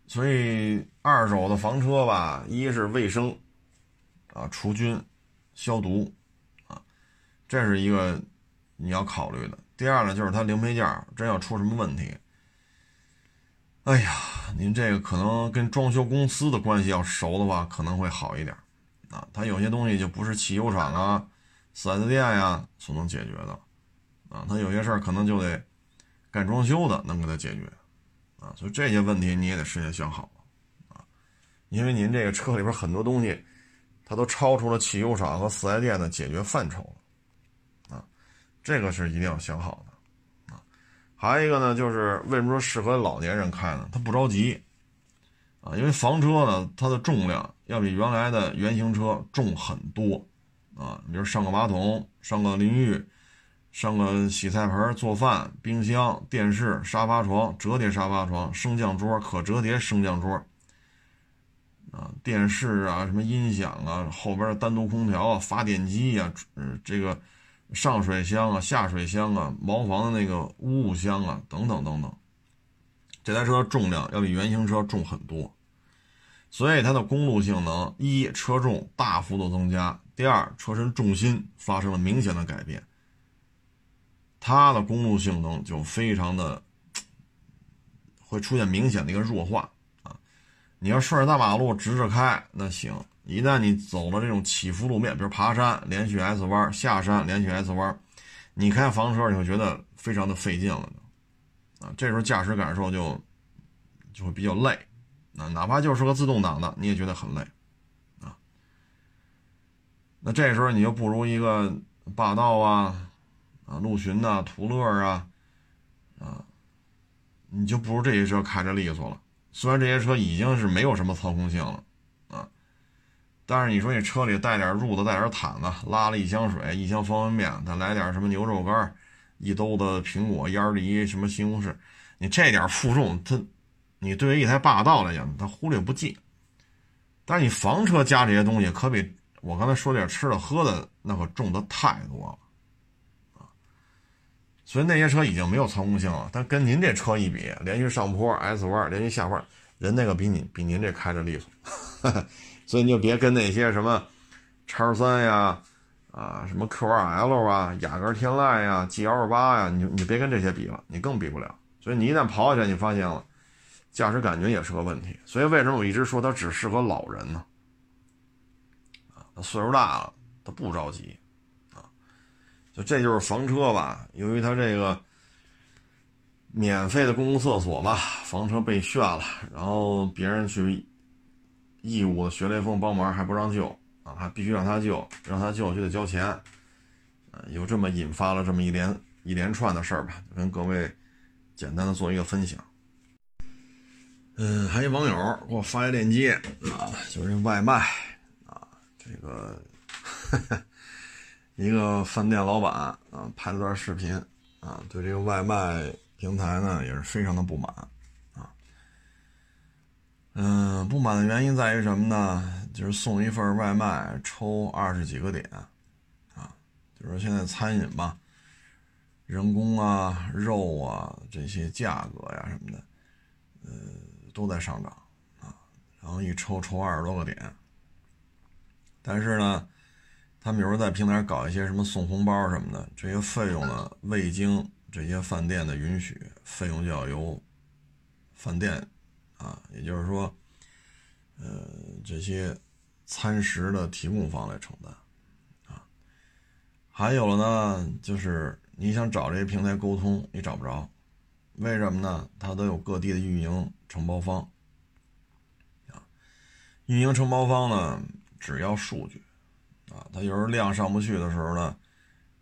所以二手的房车吧，一是卫生啊，除菌、消毒啊，这是一个你要考虑的。第二呢，就是它零配件真要出什么问题，哎呀，您这个可能跟装修公司的关系要熟的话，可能会好一点。啊，它有些东西就不是汽修厂啊、四 S 店呀所能解决的，啊，它有些事儿可能就得干装修的能给它解决，啊，所以这些问题你也得事先想好啊，因为您这个车里边很多东西，它都超出了汽修厂和四 S 店的解决范畴了，啊，这个是一定要想好的，啊，还有一个呢，就是为什么说适合老年人开呢？他不着急。啊，因为房车呢，它的重量要比原来的原型车重很多，啊，比如上个马桶、上个淋浴、上个洗菜盆、做饭、冰箱、电视、沙发床、折叠沙发床、升降桌、可折叠升降桌，啊，电视啊，什么音响啊，后边单独空调啊，发电机呀，嗯，这个上水箱啊、下水箱啊、茅房的那个污物箱啊，等等等等。这台车重量要比原型车重很多，所以它的公路性能一车重大幅度增加，第二车身重心发生了明显的改变，它的公路性能就非常的会出现明显的一个弱化啊！你要顺着大马路直着开那行，一旦你走了这种起伏路面，比如爬山连续 S 弯，下山连续 S 弯，你开房车你会觉得非常的费劲了。啊，这时候驾驶感受就就会比较累，啊，哪怕就是个自动挡的，你也觉得很累，啊，那这时候你就不如一个霸道啊，啊，陆巡呐，途乐啊，啊，你就不如这些车开着利索了。虽然这些车已经是没有什么操控性了，啊，但是你说你车里带点褥子，带点毯子，拉了一箱水，一箱方便面，再来点什么牛肉干。一兜子苹果、烟梨、什么西红柿，你这点负重，它，你对于一台霸道来讲，它忽略不计。但是你房车加这些东西，可比我刚才说点吃的喝的那可重的太多了啊！所以那些车已经没有操控性了。但跟您这车一比，连续上坡、S 弯、连续下弯，人那个比你比您这开着利索。所以你就别跟那些什么叉三呀。啊，什么 Q2L 啊，雅阁天籁呀，GL8 呀，你你别跟这些比了，你更比不了。所以你一旦跑起来，你发现了驾驶感觉也是个问题。所以为什么我一直说它只适合老人呢？啊，他岁数大了，他不着急啊。就这就是房车吧，由于它这个免费的公共厕所吧，房车被炫了，然后别人去义务的学雷锋帮忙还不让救。啊，还必须让他救，让他救就得交钱，啊，有这么引发了这么一连一连串的事儿吧，跟各位简单的做一个分享。嗯，还有网友给我发一链接啊，就是外卖啊，这个 一个饭店老板啊拍了段视频啊，对这个外卖平台呢也是非常的不满。嗯，不满的原因在于什么呢？就是送一份外卖抽二十几个点，啊，就是现在餐饮吧，人工啊、肉啊这些价格呀什么的，呃，都在上涨啊。然后一抽抽二十多个点，但是呢，他们有时候在平台搞一些什么送红包什么的，这些费用呢未经这些饭店的允许，费用就要由饭店啊，也就是说，呃，这些餐食的提供方来承担啊。还有了呢，就是你想找这些平台沟通，你找不着，为什么呢？它都有各地的运营承包方。啊运营承包方呢，只要数据，啊，他有时候量上不去的时候呢，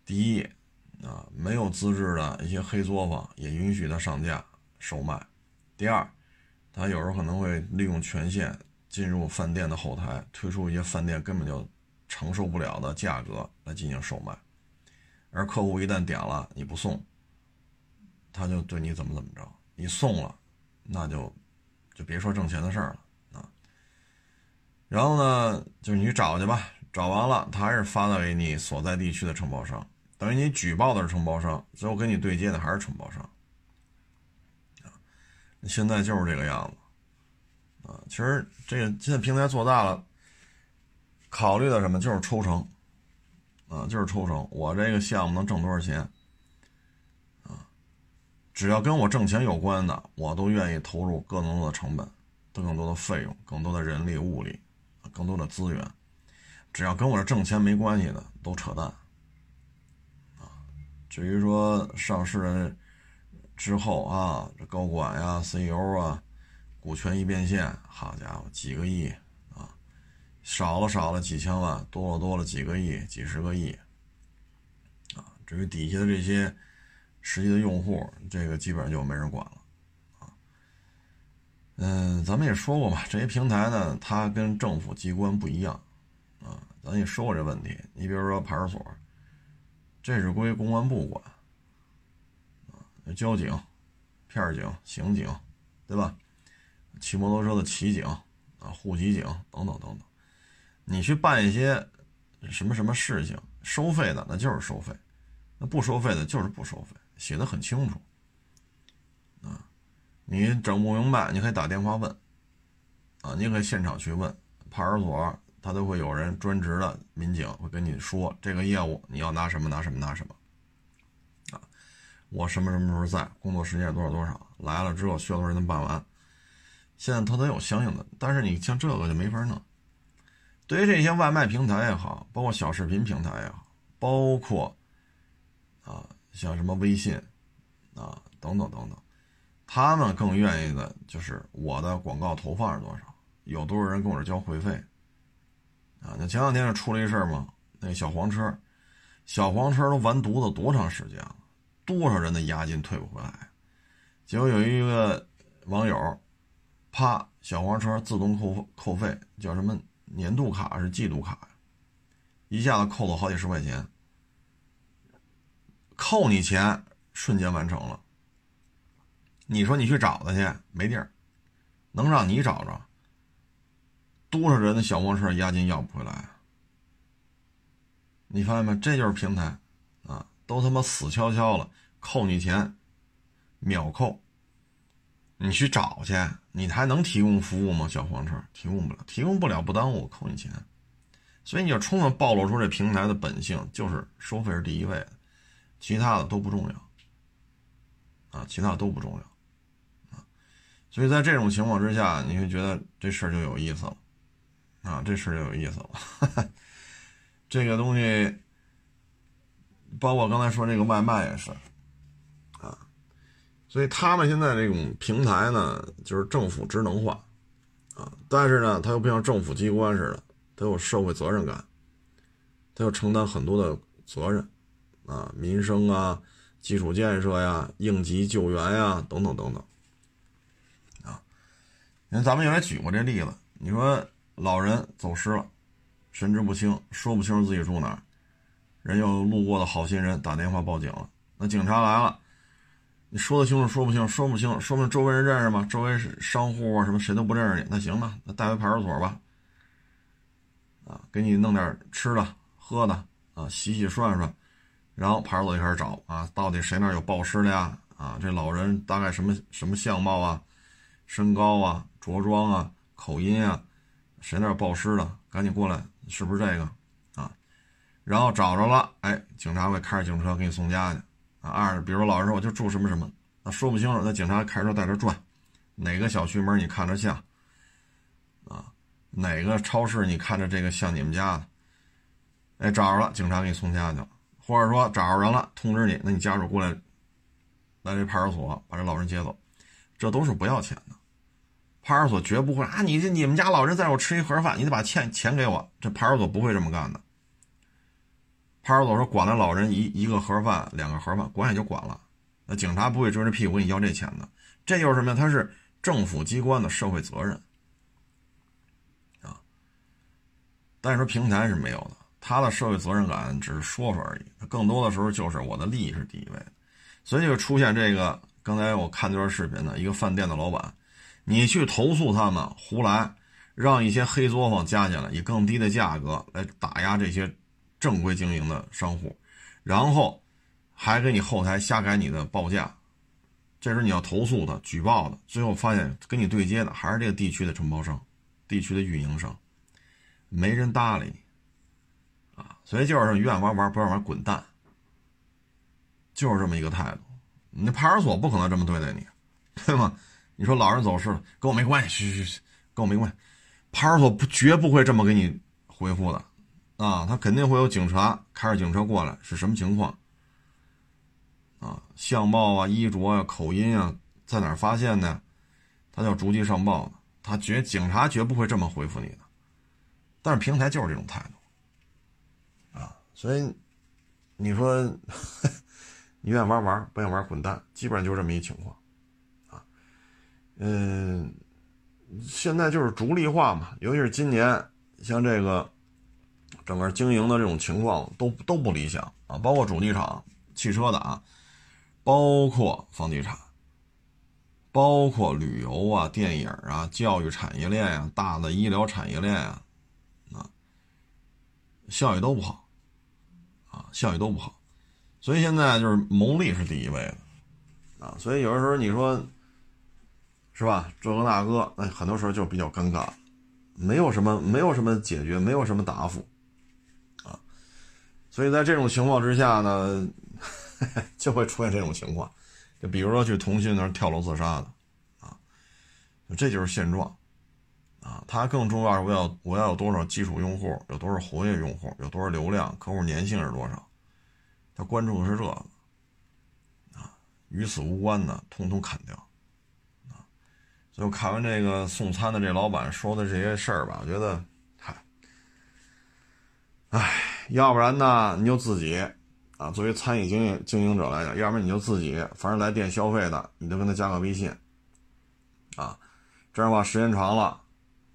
第一，啊，没有资质的一些黑作坊也允许他上架售卖；第二，他有时候可能会利用权限进入饭店的后台，推出一些饭店根本就承受不了的价格来进行售卖，而客户一旦点了你不送，他就对你怎么怎么着；你送了，那就就别说挣钱的事儿了。然后呢，就是你找去吧，找完了，他还是发到给你所在地区的承包商，等于你举报的是承包商，最后跟你对接的还是承包商。现在就是这个样子，啊，其实这个现在平台做大了，考虑的什么？就是抽成，啊，就是抽成，我这个项目能挣多少钱，啊，只要跟我挣钱有关的，我都愿意投入更多的成本，更多的费用，更多的人力物力。更多的资源，只要跟我这挣钱没关系的都扯淡，啊，至于说上市人之后啊，这高管呀、CEO 啊，股权一变现，好家伙，几个亿啊，少了少了几千万，多了多了几个亿、几十个亿，啊，至于底下的这些实际的用户，这个基本上就没人管了啊。嗯，咱们也说过嘛，这些平台呢，它跟政府机关不一样，啊，咱也说过这问题。你比如说派出所，这是归公安部管，交警、片警、刑警，对吧？骑摩托车的骑警，啊，户籍警等等等等，你去办一些什么什么事情，收费的那就是收费，那不收费的就是不收费，写的很清楚啊。你整不明白，你可以打电话问，啊，你可以现场去问派出所，他都会有人专职的民警会跟你说这个业务你要拿什么拿什么拿什么，我什么什么时候在，工作时间多少多少，来了之后需要多少人能办完，现在他都有相应的，但是你像这个就没法弄。对于这些外卖平台也好，包括小视频平台也好，包括啊像什么微信啊等等等等。他们更愿意的就是我的广告投放是多少，有多少人跟我这交会费，啊，那前两天就出了一事儿嘛，那小黄车，小黄车都完犊子多长时间了，多少人的押金退不回来，结果有一个网友，啪，小黄车自动扣扣费，叫什么年度卡是季度卡一下子扣了好几十块钱，扣你钱，瞬间完成了。你说你去找他去，没地儿，能让你找着？多少人的小黄车押金要不回来？你发现没？这就是平台，啊，都他妈死翘翘了，扣你钱，秒扣。你去找去，你还能提供服务吗？小黄车提供不了，提供不了不耽误，扣你钱。所以你就充分暴露出这平台的本性，就是收费是第一位的，其他的都不重要，啊，其他的都不重要。所以在这种情况之下，你会觉得这事儿就有意思了，啊，这事就有意思了。这个东西，包括刚才说这个外卖也是，所以他们现在这种平台呢，就是政府职能化，啊，但是呢，它又不像政府机关似的，它有社会责任感，它要承担很多的责任，啊，民生啊，基础建设呀，应急救援呀，等等等等。啊你看，咱们原来举过这例子。你说老人走失了，神志不清，说不清自己住哪儿，人有路过的好心人打电话报警了。那警察来了，你说得清楚，说不清，说不清，说明周围人认识吗？周围是商户啊，什么谁都不认识你。那行吧，那带回派出所吧。啊，给你弄点吃的喝的啊，洗洗涮涮，然后派出所就开始找啊，到底谁那有暴尸的呀？啊，这老人大概什么什么相貌啊，身高啊？着装啊，口音啊，谁那暴尸的，赶紧过来是不是这个啊？然后找着了，哎，警察会开着警车给你送家去啊。二，比如老人我就住什么什么，那说不清楚，那警察开车带着转，哪个小区门你看着像啊？哪个超市你看着这个像你们家的？哎，找着了，警察给你送家去了，或者说找着人了，通知你，那你家属过来，来这派出所把这老人接走，这都是不要钱的。派出所绝不会啊！你这你们家老人在我吃一盒饭，你得把钱钱给我。这派出所不会这么干的。派出所说管了老人一一个盒饭，两个盒饭，管也就管了。那警察不会追着屁股跟你要这钱的。这就是什么呀？他是政府机关的社会责任啊。但是说平台是没有的，他的社会责任感只是说说而已。更多的时候就是我的利益是第一位，所以就出现这个。刚才我看这段视频呢，一个饭店的老板。你去投诉他们胡来，让一些黑作坊加进来，以更低的价格来打压这些正规经营的商户，然后还给你后台瞎改你的报价，这时候你要投诉他、举报的，最后发现跟你对接的还是这个地区的承包商、地区的运营商，没人搭理你啊！所以就是愿玩玩，不愿玩滚蛋，就是这么一个态度。你那派出所不可能这么对待你，对吗？你说老人走失了，跟我没关系，去去去，跟我没关系。派出所不绝不会这么给你回复的，啊，他肯定会有警察开着警车过来，是什么情况？啊，相貌啊、衣着啊、口音啊，在哪儿发现的？他叫逐级上报的，他绝警察绝不会这么回复你的。但是平台就是这种态度，啊，所以你说 你愿玩玩，不愿玩滚蛋，基本上就这么一情况。啊嗯，现在就是逐利化嘛，尤其是今年，像这个整个经营的这种情况都都不理想啊，包括主机厂、汽车的啊，包括房地产，包括旅游啊、电影啊、教育产业链呀、大的医疗产业链啊，啊，效益都不好，啊，效益都不好，所以现在就是牟利是第一位的，啊，所以有的时候你说。是吧？这个那个，那很多时候就比较尴尬，没有什么，没有什么解决，没有什么答复，所以在这种情况之下呢，就会出现这种情况，就比如说去腾讯那儿跳楼自杀的，啊，这就是现状，啊，它更重要是我要我要有多少基础用户，有多少活跃用户，有多少流量，客户粘性是多少，他关注的是这个，啊，与此无关的，通通砍掉。啊就看完这个送餐的这老板说的这些事儿吧，我觉得，嗨，唉，要不然呢，你就自己啊，作为餐饮经营经营者来讲，要不然你就自己，凡是来店消费的，你就跟他加个微信，啊，这样的话时间长了，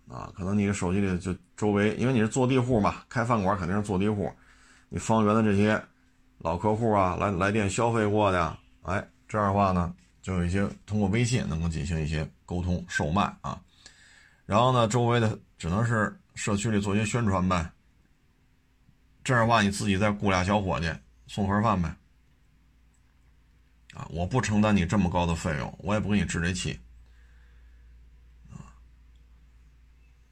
啊，可能你的手机里就周围，因为你是坐地户嘛，开饭馆肯定是坐地户，你方圆的这些老客户啊，来来店消费过的，哎，这样的话呢。就有一些通过微信能够进行一些沟通售卖啊，然后呢，周围的只能是社区里做一些宣传呗。这样的话，你自己再雇俩小伙计送盒饭呗。啊，我不承担你这么高的费用，我也不给你治这气。啊，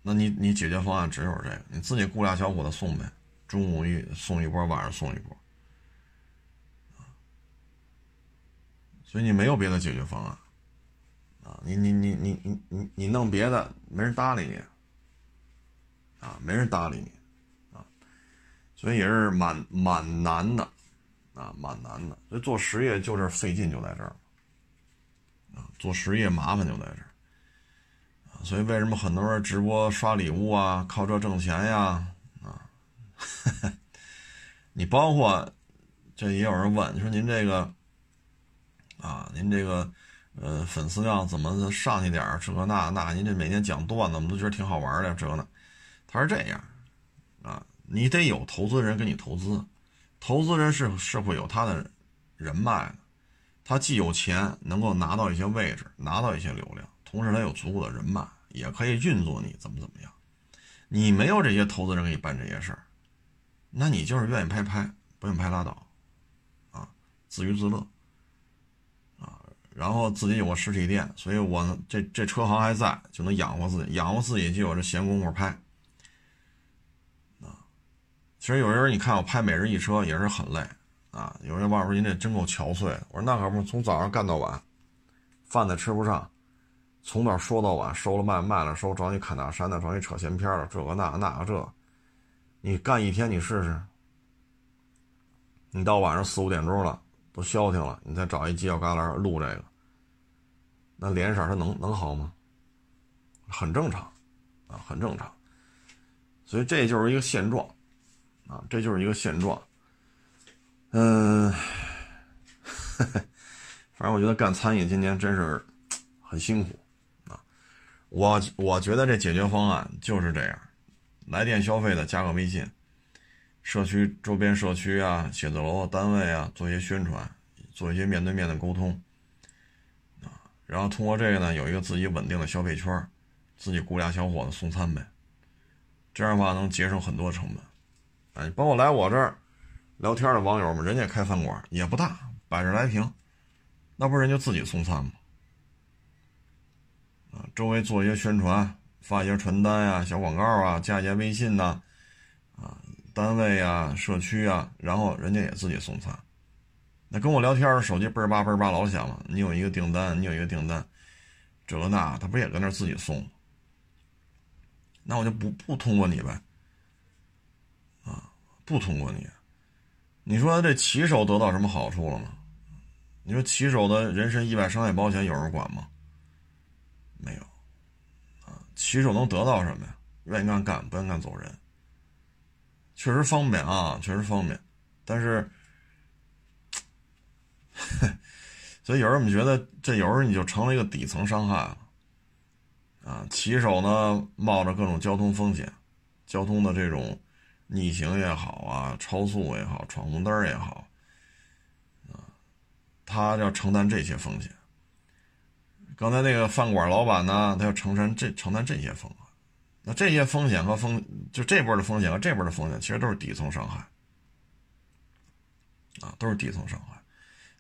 那你你解决方案只有这个，你自己雇俩小伙子送呗，中午一送一波，晚上送一波。所以你没有别的解决方案，啊，你你你你你你你弄别的，没人搭理你，啊，没人搭理你，所以也是蛮蛮难的，啊，蛮难的。所以做实业就是费劲就在这儿，啊，做实业麻烦就在这儿，啊，所以为什么很多人直播刷礼物啊，靠这挣钱呀，啊，你包括这也有人问说您这个。啊，您这个，呃，粉丝量怎么上去点儿？这个那那，您这每天讲段子，我们都觉得挺好玩的。这个呢，他是这样，你得有投资人给你投资，投资人是是会有他的人脉的，他既有钱能够拿到一些位置，拿到一些流量，同时他有足够的人脉，也可以运作你怎么怎么样。你没有这些投资人给你办这些事儿，那你就是愿意拍拍，不愿意拍拉倒，啊，自娱自乐。啊然后自己有个实体店，所以我这这车行还在，就能养活自己，养活自己就有这闲工夫拍，其实有人你看我拍每日一车也是很累啊。有人网友说您这真够憔悴，我说那可不，从早上干到晚，饭都吃不上，从早说到晚，收了卖，卖了收，找你砍大山的，找你扯闲篇的，这个那个那个这，你干一天你试试，你到晚上四五点钟了都消停了，你再找一犄角旮旯录这个，那脸色它能能好吗？很正常啊，很正常。所以这就是一个现状。啊，这就是一个现状。嗯，反正我觉得干餐饮今年真是很辛苦啊。我我觉得这解决方案就是这样：来电消费的加个微信，社区周边社区啊、写字楼、单位啊做一些宣传，做一些面对面的沟通啊。然后通过这个呢，有一个自己稳定的消费圈，自己雇俩小伙子送餐呗。这样的话能节省很多成本。哎，包括来我这儿聊天的网友们，人家开饭馆也不大，百十来平，那不是人家自己送餐吗？啊，周围做一些宣传，发一些传单呀、小广告啊，加一些微信呐，啊，单位啊、社区啊，然后人家也自己送餐。那跟我聊天，手机嘣叭嘣叭老响了。你有一个订单，你有一个订单，这个那，他不也搁那自己送吗？那我就不不通过你呗。不通过你，你说这骑手得到什么好处了吗？你说骑手的人身意外伤害保险有人管吗？没有，啊，骑手能得到什么呀？愿意干干，不愿意干走人。确实方便啊，确实方便，但是，所以有人我们觉得这有时候你就成了一个底层伤害了，啊，骑手呢冒着各种交通风险，交通的这种。逆行也好啊，超速也好，闯红灯也好，啊，他要承担这些风险。刚才那个饭馆老板呢，他要承担这承担这些风险。那这些风险和风，就这波的风险和这波的风险，其实都是底层伤害，啊，都是底层伤害。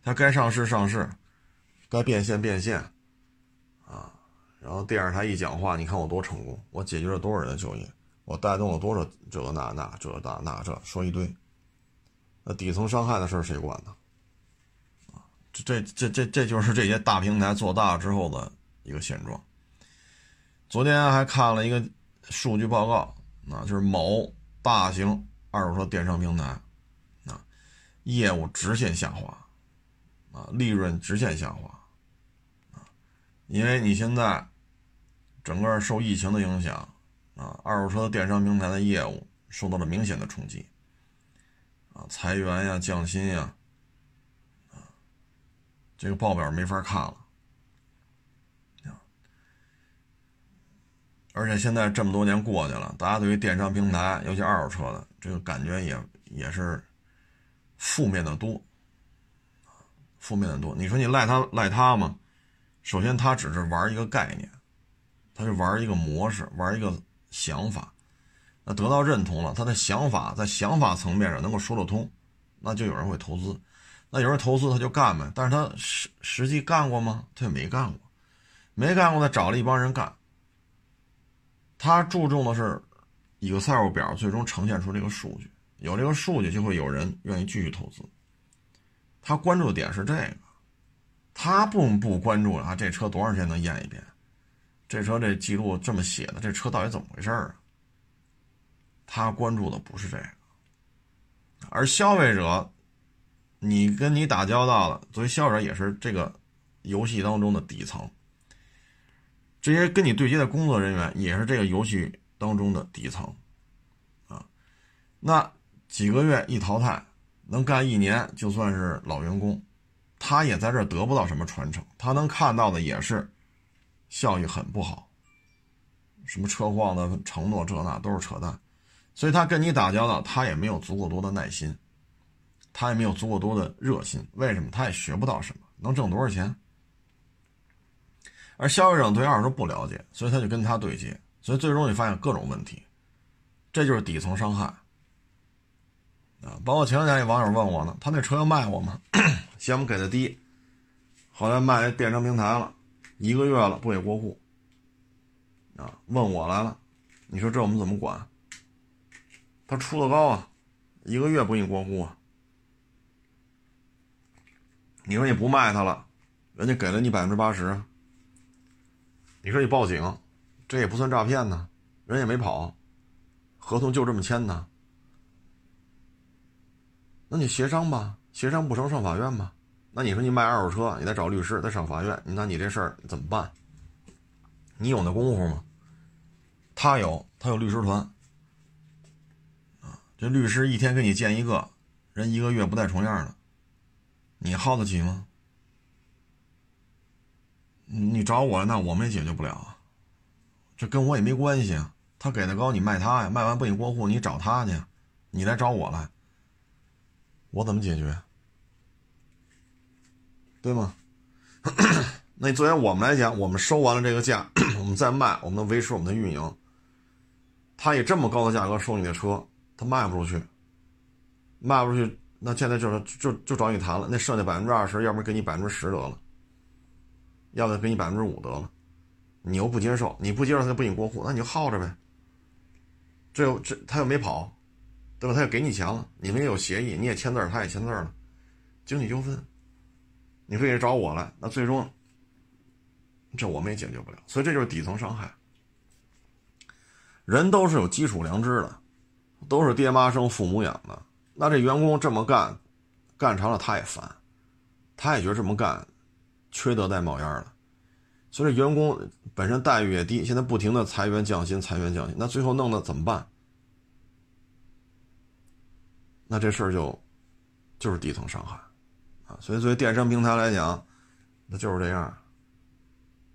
他该上市上市，该变现变现，啊，然后电视台一讲话，你看我多成功，我解决了多少人的就业。我带动了多少这那那这那那这说一堆，那底层伤害的事谁管呢？啊，这这这这这就是这些大平台做大之后的一个现状。昨天还看了一个数据报告，啊，就是某大型二手车电商平台，啊，业务直线下滑，啊，利润直线下滑，啊，因为你现在整个受疫情的影响。啊，二手车电商平台的业务受到了明显的冲击，啊，裁员呀，降薪呀，啊，这个报表没法看了，而且现在这么多年过去了，大家对于电商平台，尤其二手车的这个感觉也也是负面的多，负面的多。你说你赖他赖他吗？首先，他只是玩一个概念，他就玩一个模式，玩一个。想法，那得到认同了，他的想法在想法层面上能够说得通，那就有人会投资。那有人投资他就干呗，但是他实实际干过吗？他也没干过，没干过他找了一帮人干。他注重的是 Excel 表最终呈现出这个数据，有这个数据就会有人愿意继续投资。他关注的点是这个，他不不关注啊，这车多长时间能验一遍？这车这记录这么写的，这车到底怎么回事啊？他关注的不是这个，而消费者，你跟你打交道了，作为消费者也是这个游戏当中的底层。这些跟你对接的工作人员也是这个游戏当中的底层，啊，那几个月一淘汰，能干一年就算是老员工，他也在这得不到什么传承，他能看到的也是。效益很不好，什么车况的承诺这那都是扯淡，所以他跟你打交道，他也没有足够多的耐心，他也没有足够多的热心。为什么？他也学不到什么，能挣多少钱？而消费者对二手车不了解，所以他就跟他对接，所以最终你发现各种问题，这就是底层伤害啊！包括前两天有网友问我呢，他那车要卖我吗？嫌我们给的低，后来卖电商平台了。一个月了不给过户，啊，问我来了，你说这我们怎么管？他出的高啊，一个月不给你过户啊？你说你不卖他了，人家给了你百分之八十，你说你报警，这也不算诈骗呢，人也没跑，合同就这么签的，那你协商吧，协商不成上法院吧？那你说你卖二手车，你再找律师，再上法院，那你这事儿怎么办？你有那功夫吗？他有，他有律师团，啊，这律师一天给你见一个人，一个月不带重样的，你耗得起吗？你找我，那我们也解决不了，这跟我也没关系啊。他给的高，你卖他呀，卖完不给你过户，你找他去，你来找我来，我怎么解决？对吗？那作为我们来讲，我们收完了这个价，我们再卖，我们能维持我们的运营。他以这么高的价格收你的车，他卖不出去，卖不出去，那现在就是就就找你谈了。那剩下百分之二十，要不然给你百分之十得了，要不给你百分之五得了。你又不接受，你不接受他就不给你过户，那你就耗着呗。这又这他又没跑，对吧？他又给你钱了，你们也有协议，你也签字，他也签字了，经济纠纷。你非得找我来，那最终这我们也解决不了，所以这就是底层伤害。人都是有基础良知的，都是爹妈生父母养的。那这员工这么干，干长了他也烦，他也觉得这么干缺德带冒烟的。所以这员工本身待遇也低，现在不停的裁员降薪，裁员降薪，那最后弄的怎么办？那这事儿就就是底层伤害。所以，作为电商平台来讲，那就是这样，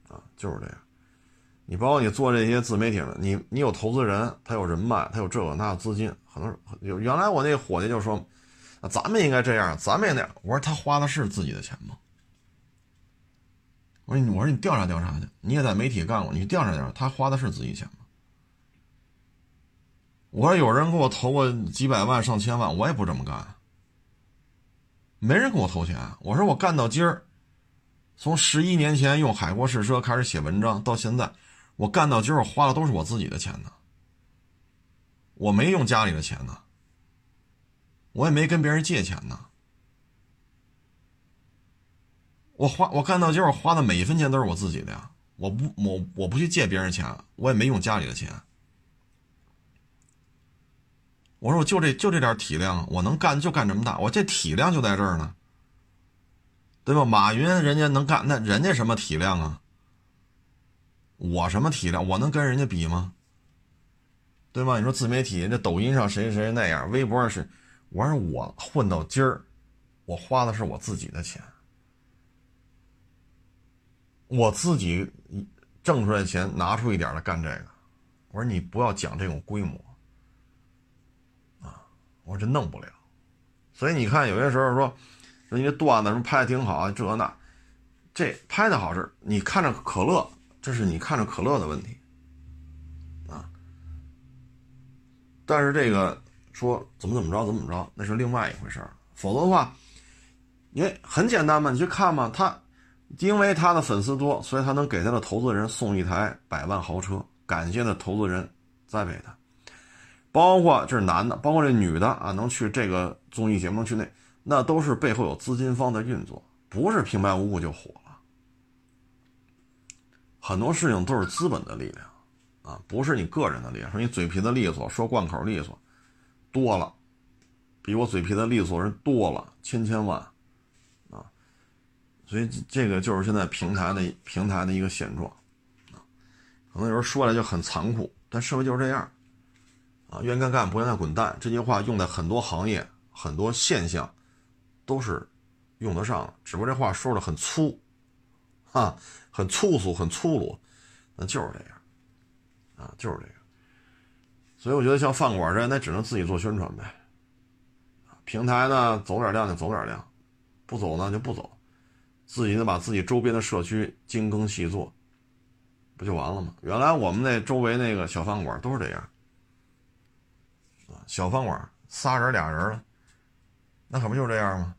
啊，就是这样。你包括你做这些自媒体的，你你有投资人，他有人脉，他有这个那资金，很多有原来我那伙计就说，啊，咱们应该这样，咱们也那样。我说他花的是自己的钱吗？我说你，我说你调查调查去，你也在媒体干过，你调查调查，他花的是自己钱吗？我说有人给我投过几百万、上千万，我也不这么干。没人给我投钱，我说我干到今儿，从十一年前用海阔试车开始写文章到现在，我干到今儿，我花的都是我自己的钱呢。我没用家里的钱呢，我也没跟别人借钱呢。我花我干到今儿，我花的每一分钱都是我自己的呀。我不我我不去借别人钱，我也没用家里的钱。我说我就这就这点体量，我能干就干这么大，我这体量就在这儿呢，对吧？马云人家能干，那人家什么体量啊？我什么体量？我能跟人家比吗？对吧？你说自媒体，这抖音上谁谁谁那样，微博上是，我说我混到今儿，我花的是我自己的钱，我自己挣出来的钱拿出一点来干这个，我说你不要讲这种规模。我这弄不了，所以你看，有些时候说，说你这段子什么拍的挺好，这那，这拍的好是，你看着可乐，这是你看着可乐的问题，啊，但是这个说怎么怎么着怎么怎么着，那是另外一回事。否则的话，你很简单嘛，你去看嘛，他因为他的粉丝多，所以他能给他的投资人送一台百万豪车，感谢的投资人栽培他。包括这是男的，包括这女的啊，能去这个综艺节目去那，那都是背后有资金方的运作，不是平白无故就火了。很多事情都是资本的力量，啊，不是你个人的力量。说你嘴皮子利索，说贯口利索，多了，比我嘴皮子利索人多了千千万，啊，所以这个就是现在平台的平台的一个现状，啊，可能有时候说来就很残酷，但社会就是这样。啊，愿干干，不愿干滚蛋。这句话用在很多行业、很多现象，都是用得上。只不过这话说的很粗，啊，很粗俗、很粗鲁，那就是这样，啊，就是这个。所以我觉得像饭馆这，那只能自己做宣传呗。平台呢，走点量就走点量，不走呢就不走，自己呢把自己周边的社区精耕细作，不就完了吗？原来我们那周围那个小饭馆都是这样。小饭馆仨人俩人了，那可不就这样吗？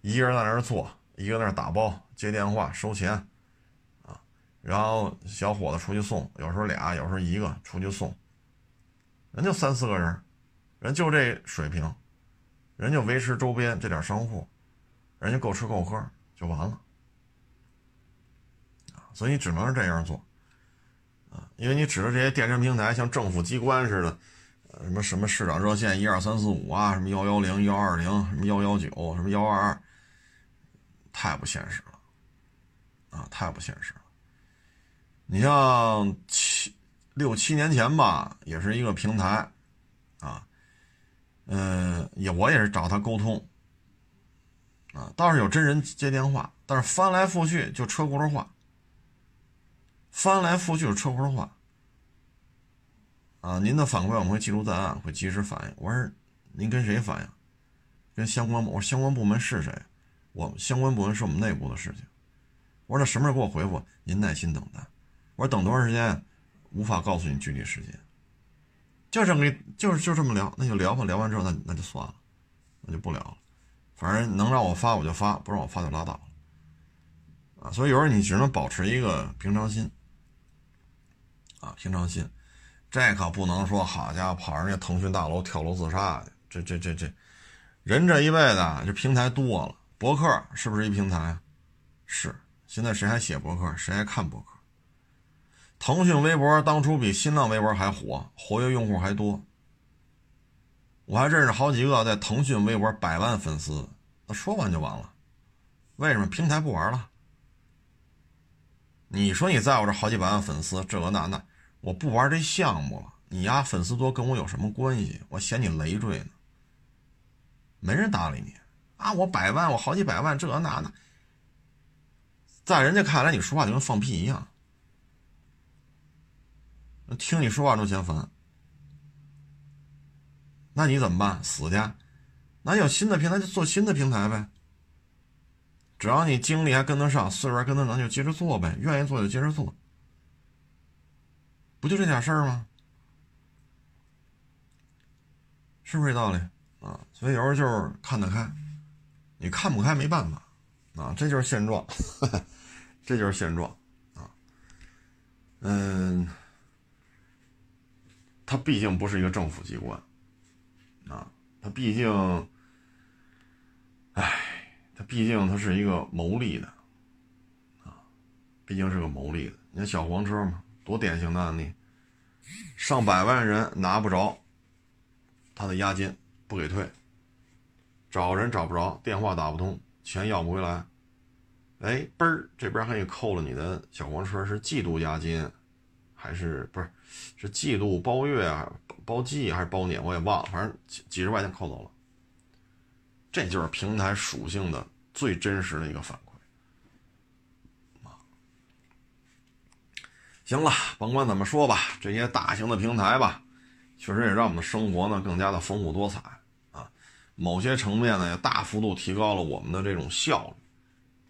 一个人在那儿坐，一个在那儿打包、接电话、收钱，啊，然后小伙子出去送，有时候俩，有时候一个出去送，人就三四个人，人就这水平，人就维持周边这点商户，人家够吃够喝就完了，所以你只能是这样做，啊，因为你指着这些电商平台像政府机关似的，什么什么市长热线一二三四五啊，什么幺幺零幺二零，什么幺幺九，什么幺二二，太不现实了，啊，太不现实了。你像七六七年前吧，也是一个平台，啊，嗯，也我也是找他沟通，啊，倒是有真人接电话，但是翻来覆去就车轱辘话，翻来覆去是车轱辘话，啊，您的反馈我们会记录在案，会及时反映。我说您跟谁反映？跟相关部，我说相关部门是谁？我相关部门是我们内部的事情。我说那什么时候给我回复？您耐心等待。我说等多长时间，无法告诉你具体时间。就这么就是就这么聊，那就聊吧。聊完之后，那那就算了，那就不聊了。反正能让我发我就发，不让我发就拉倒了。啊，所以有时候你只能保持一个平常心。啊，平常心，这可不能说好家伙跑人家腾讯大楼跳楼自杀去。这这这这，人这一辈子啊这平台多了，博客是不是一平台？是。现在谁还写博客？谁还看博客？腾讯微博当初比新浪微博还火，活跃用户还多。我还认识好几个在腾讯微博百万粉丝，那说完就完了。为什么平台不玩了？你说你在我这好几百万粉丝，这个那那，我不玩这项目了。你呀，粉丝多跟我有什么关系？我嫌你累赘呢。没人搭理你啊！我百万，我好几百万，这那那，在人家看来，你说话就跟放屁一样。听你说话都嫌烦，那你怎么办？死去？那有新的平台就做新的平台呗。只要你精力还跟得上，岁数还跟得上，就接着做呗。愿意做就接着做，不就这点事儿吗？是不是这道理啊？所以有时候就是看得开，你看不开没办法啊，这就是现状，这就是现状啊。嗯。它毕竟不是一个政府机关，啊，它毕竟，唉，它毕竟它是一个牟利的，啊，毕竟是个牟利的。你看小黄车嘛，多典型的案例，上百万人拿不着他的押金，不给退，找人找不着，电话打不通，钱要不回来，哎，嘣儿，这边还给扣了你的小黄车是季度押金，还是不是？是季度包月啊，包季还是包年，我也忘了，反正几几十块钱扣走了。这就是平台属性的最真实的一个反馈。行了，甭管怎么说吧，这些大型的平台吧，确实也让我们的生活呢更加的丰富多彩啊。某些层面呢，也大幅度提高了我们的这种效率，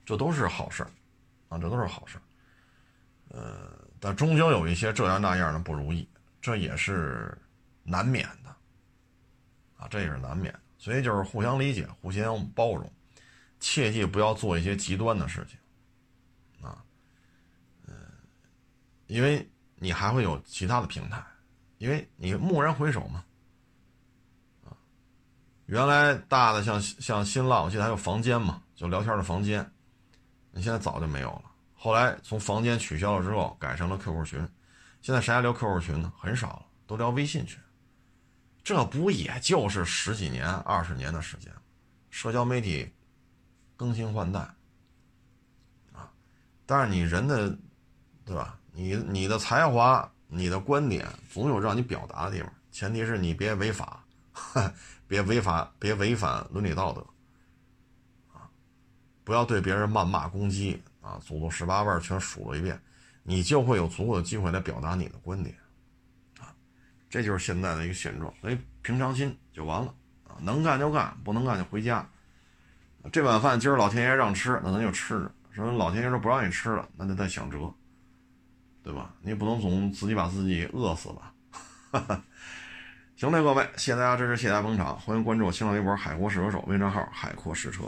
这都是好事啊，这都是好事呃。但终究有一些这样那样的不如意，这也是难免的，啊，这也是难免。所以就是互相理解，互相包容，切记不要做一些极端的事情，啊，嗯，因为你还会有其他的平台，因为你蓦然回首嘛，啊，原来大的像像新浪，我记得还有房间嘛，就聊天的房间，你现在早就没有了。后来从房间取消了之后，改成了 QQ 群。现在谁还聊 QQ 群呢？很少了，都聊微信群。这不也就是十几年、二十年的时间？社交媒体更新换代啊！但是你人的，对吧？你你的才华、你的观点，总有让你表达的地方。前提是你别违法，别违法，别违反伦理道德啊！不要对别人谩骂攻击。啊，祖宗十八辈全数了一遍，你就会有足够的机会来表达你的观点，啊，这就是现在的一个现状。所以平常心就完了啊，能干就干，不能干就回家。这碗饭今儿老天爷让吃，那咱就吃着。说老天爷说不让你吃了，那就再想辙，对吧？你不能总自己把自己饿死吧？行了，各位，谢谢大家支持，谢谢大家捧场，欢迎关注我新浪微博“海阔试车手”微信号“海阔试车”。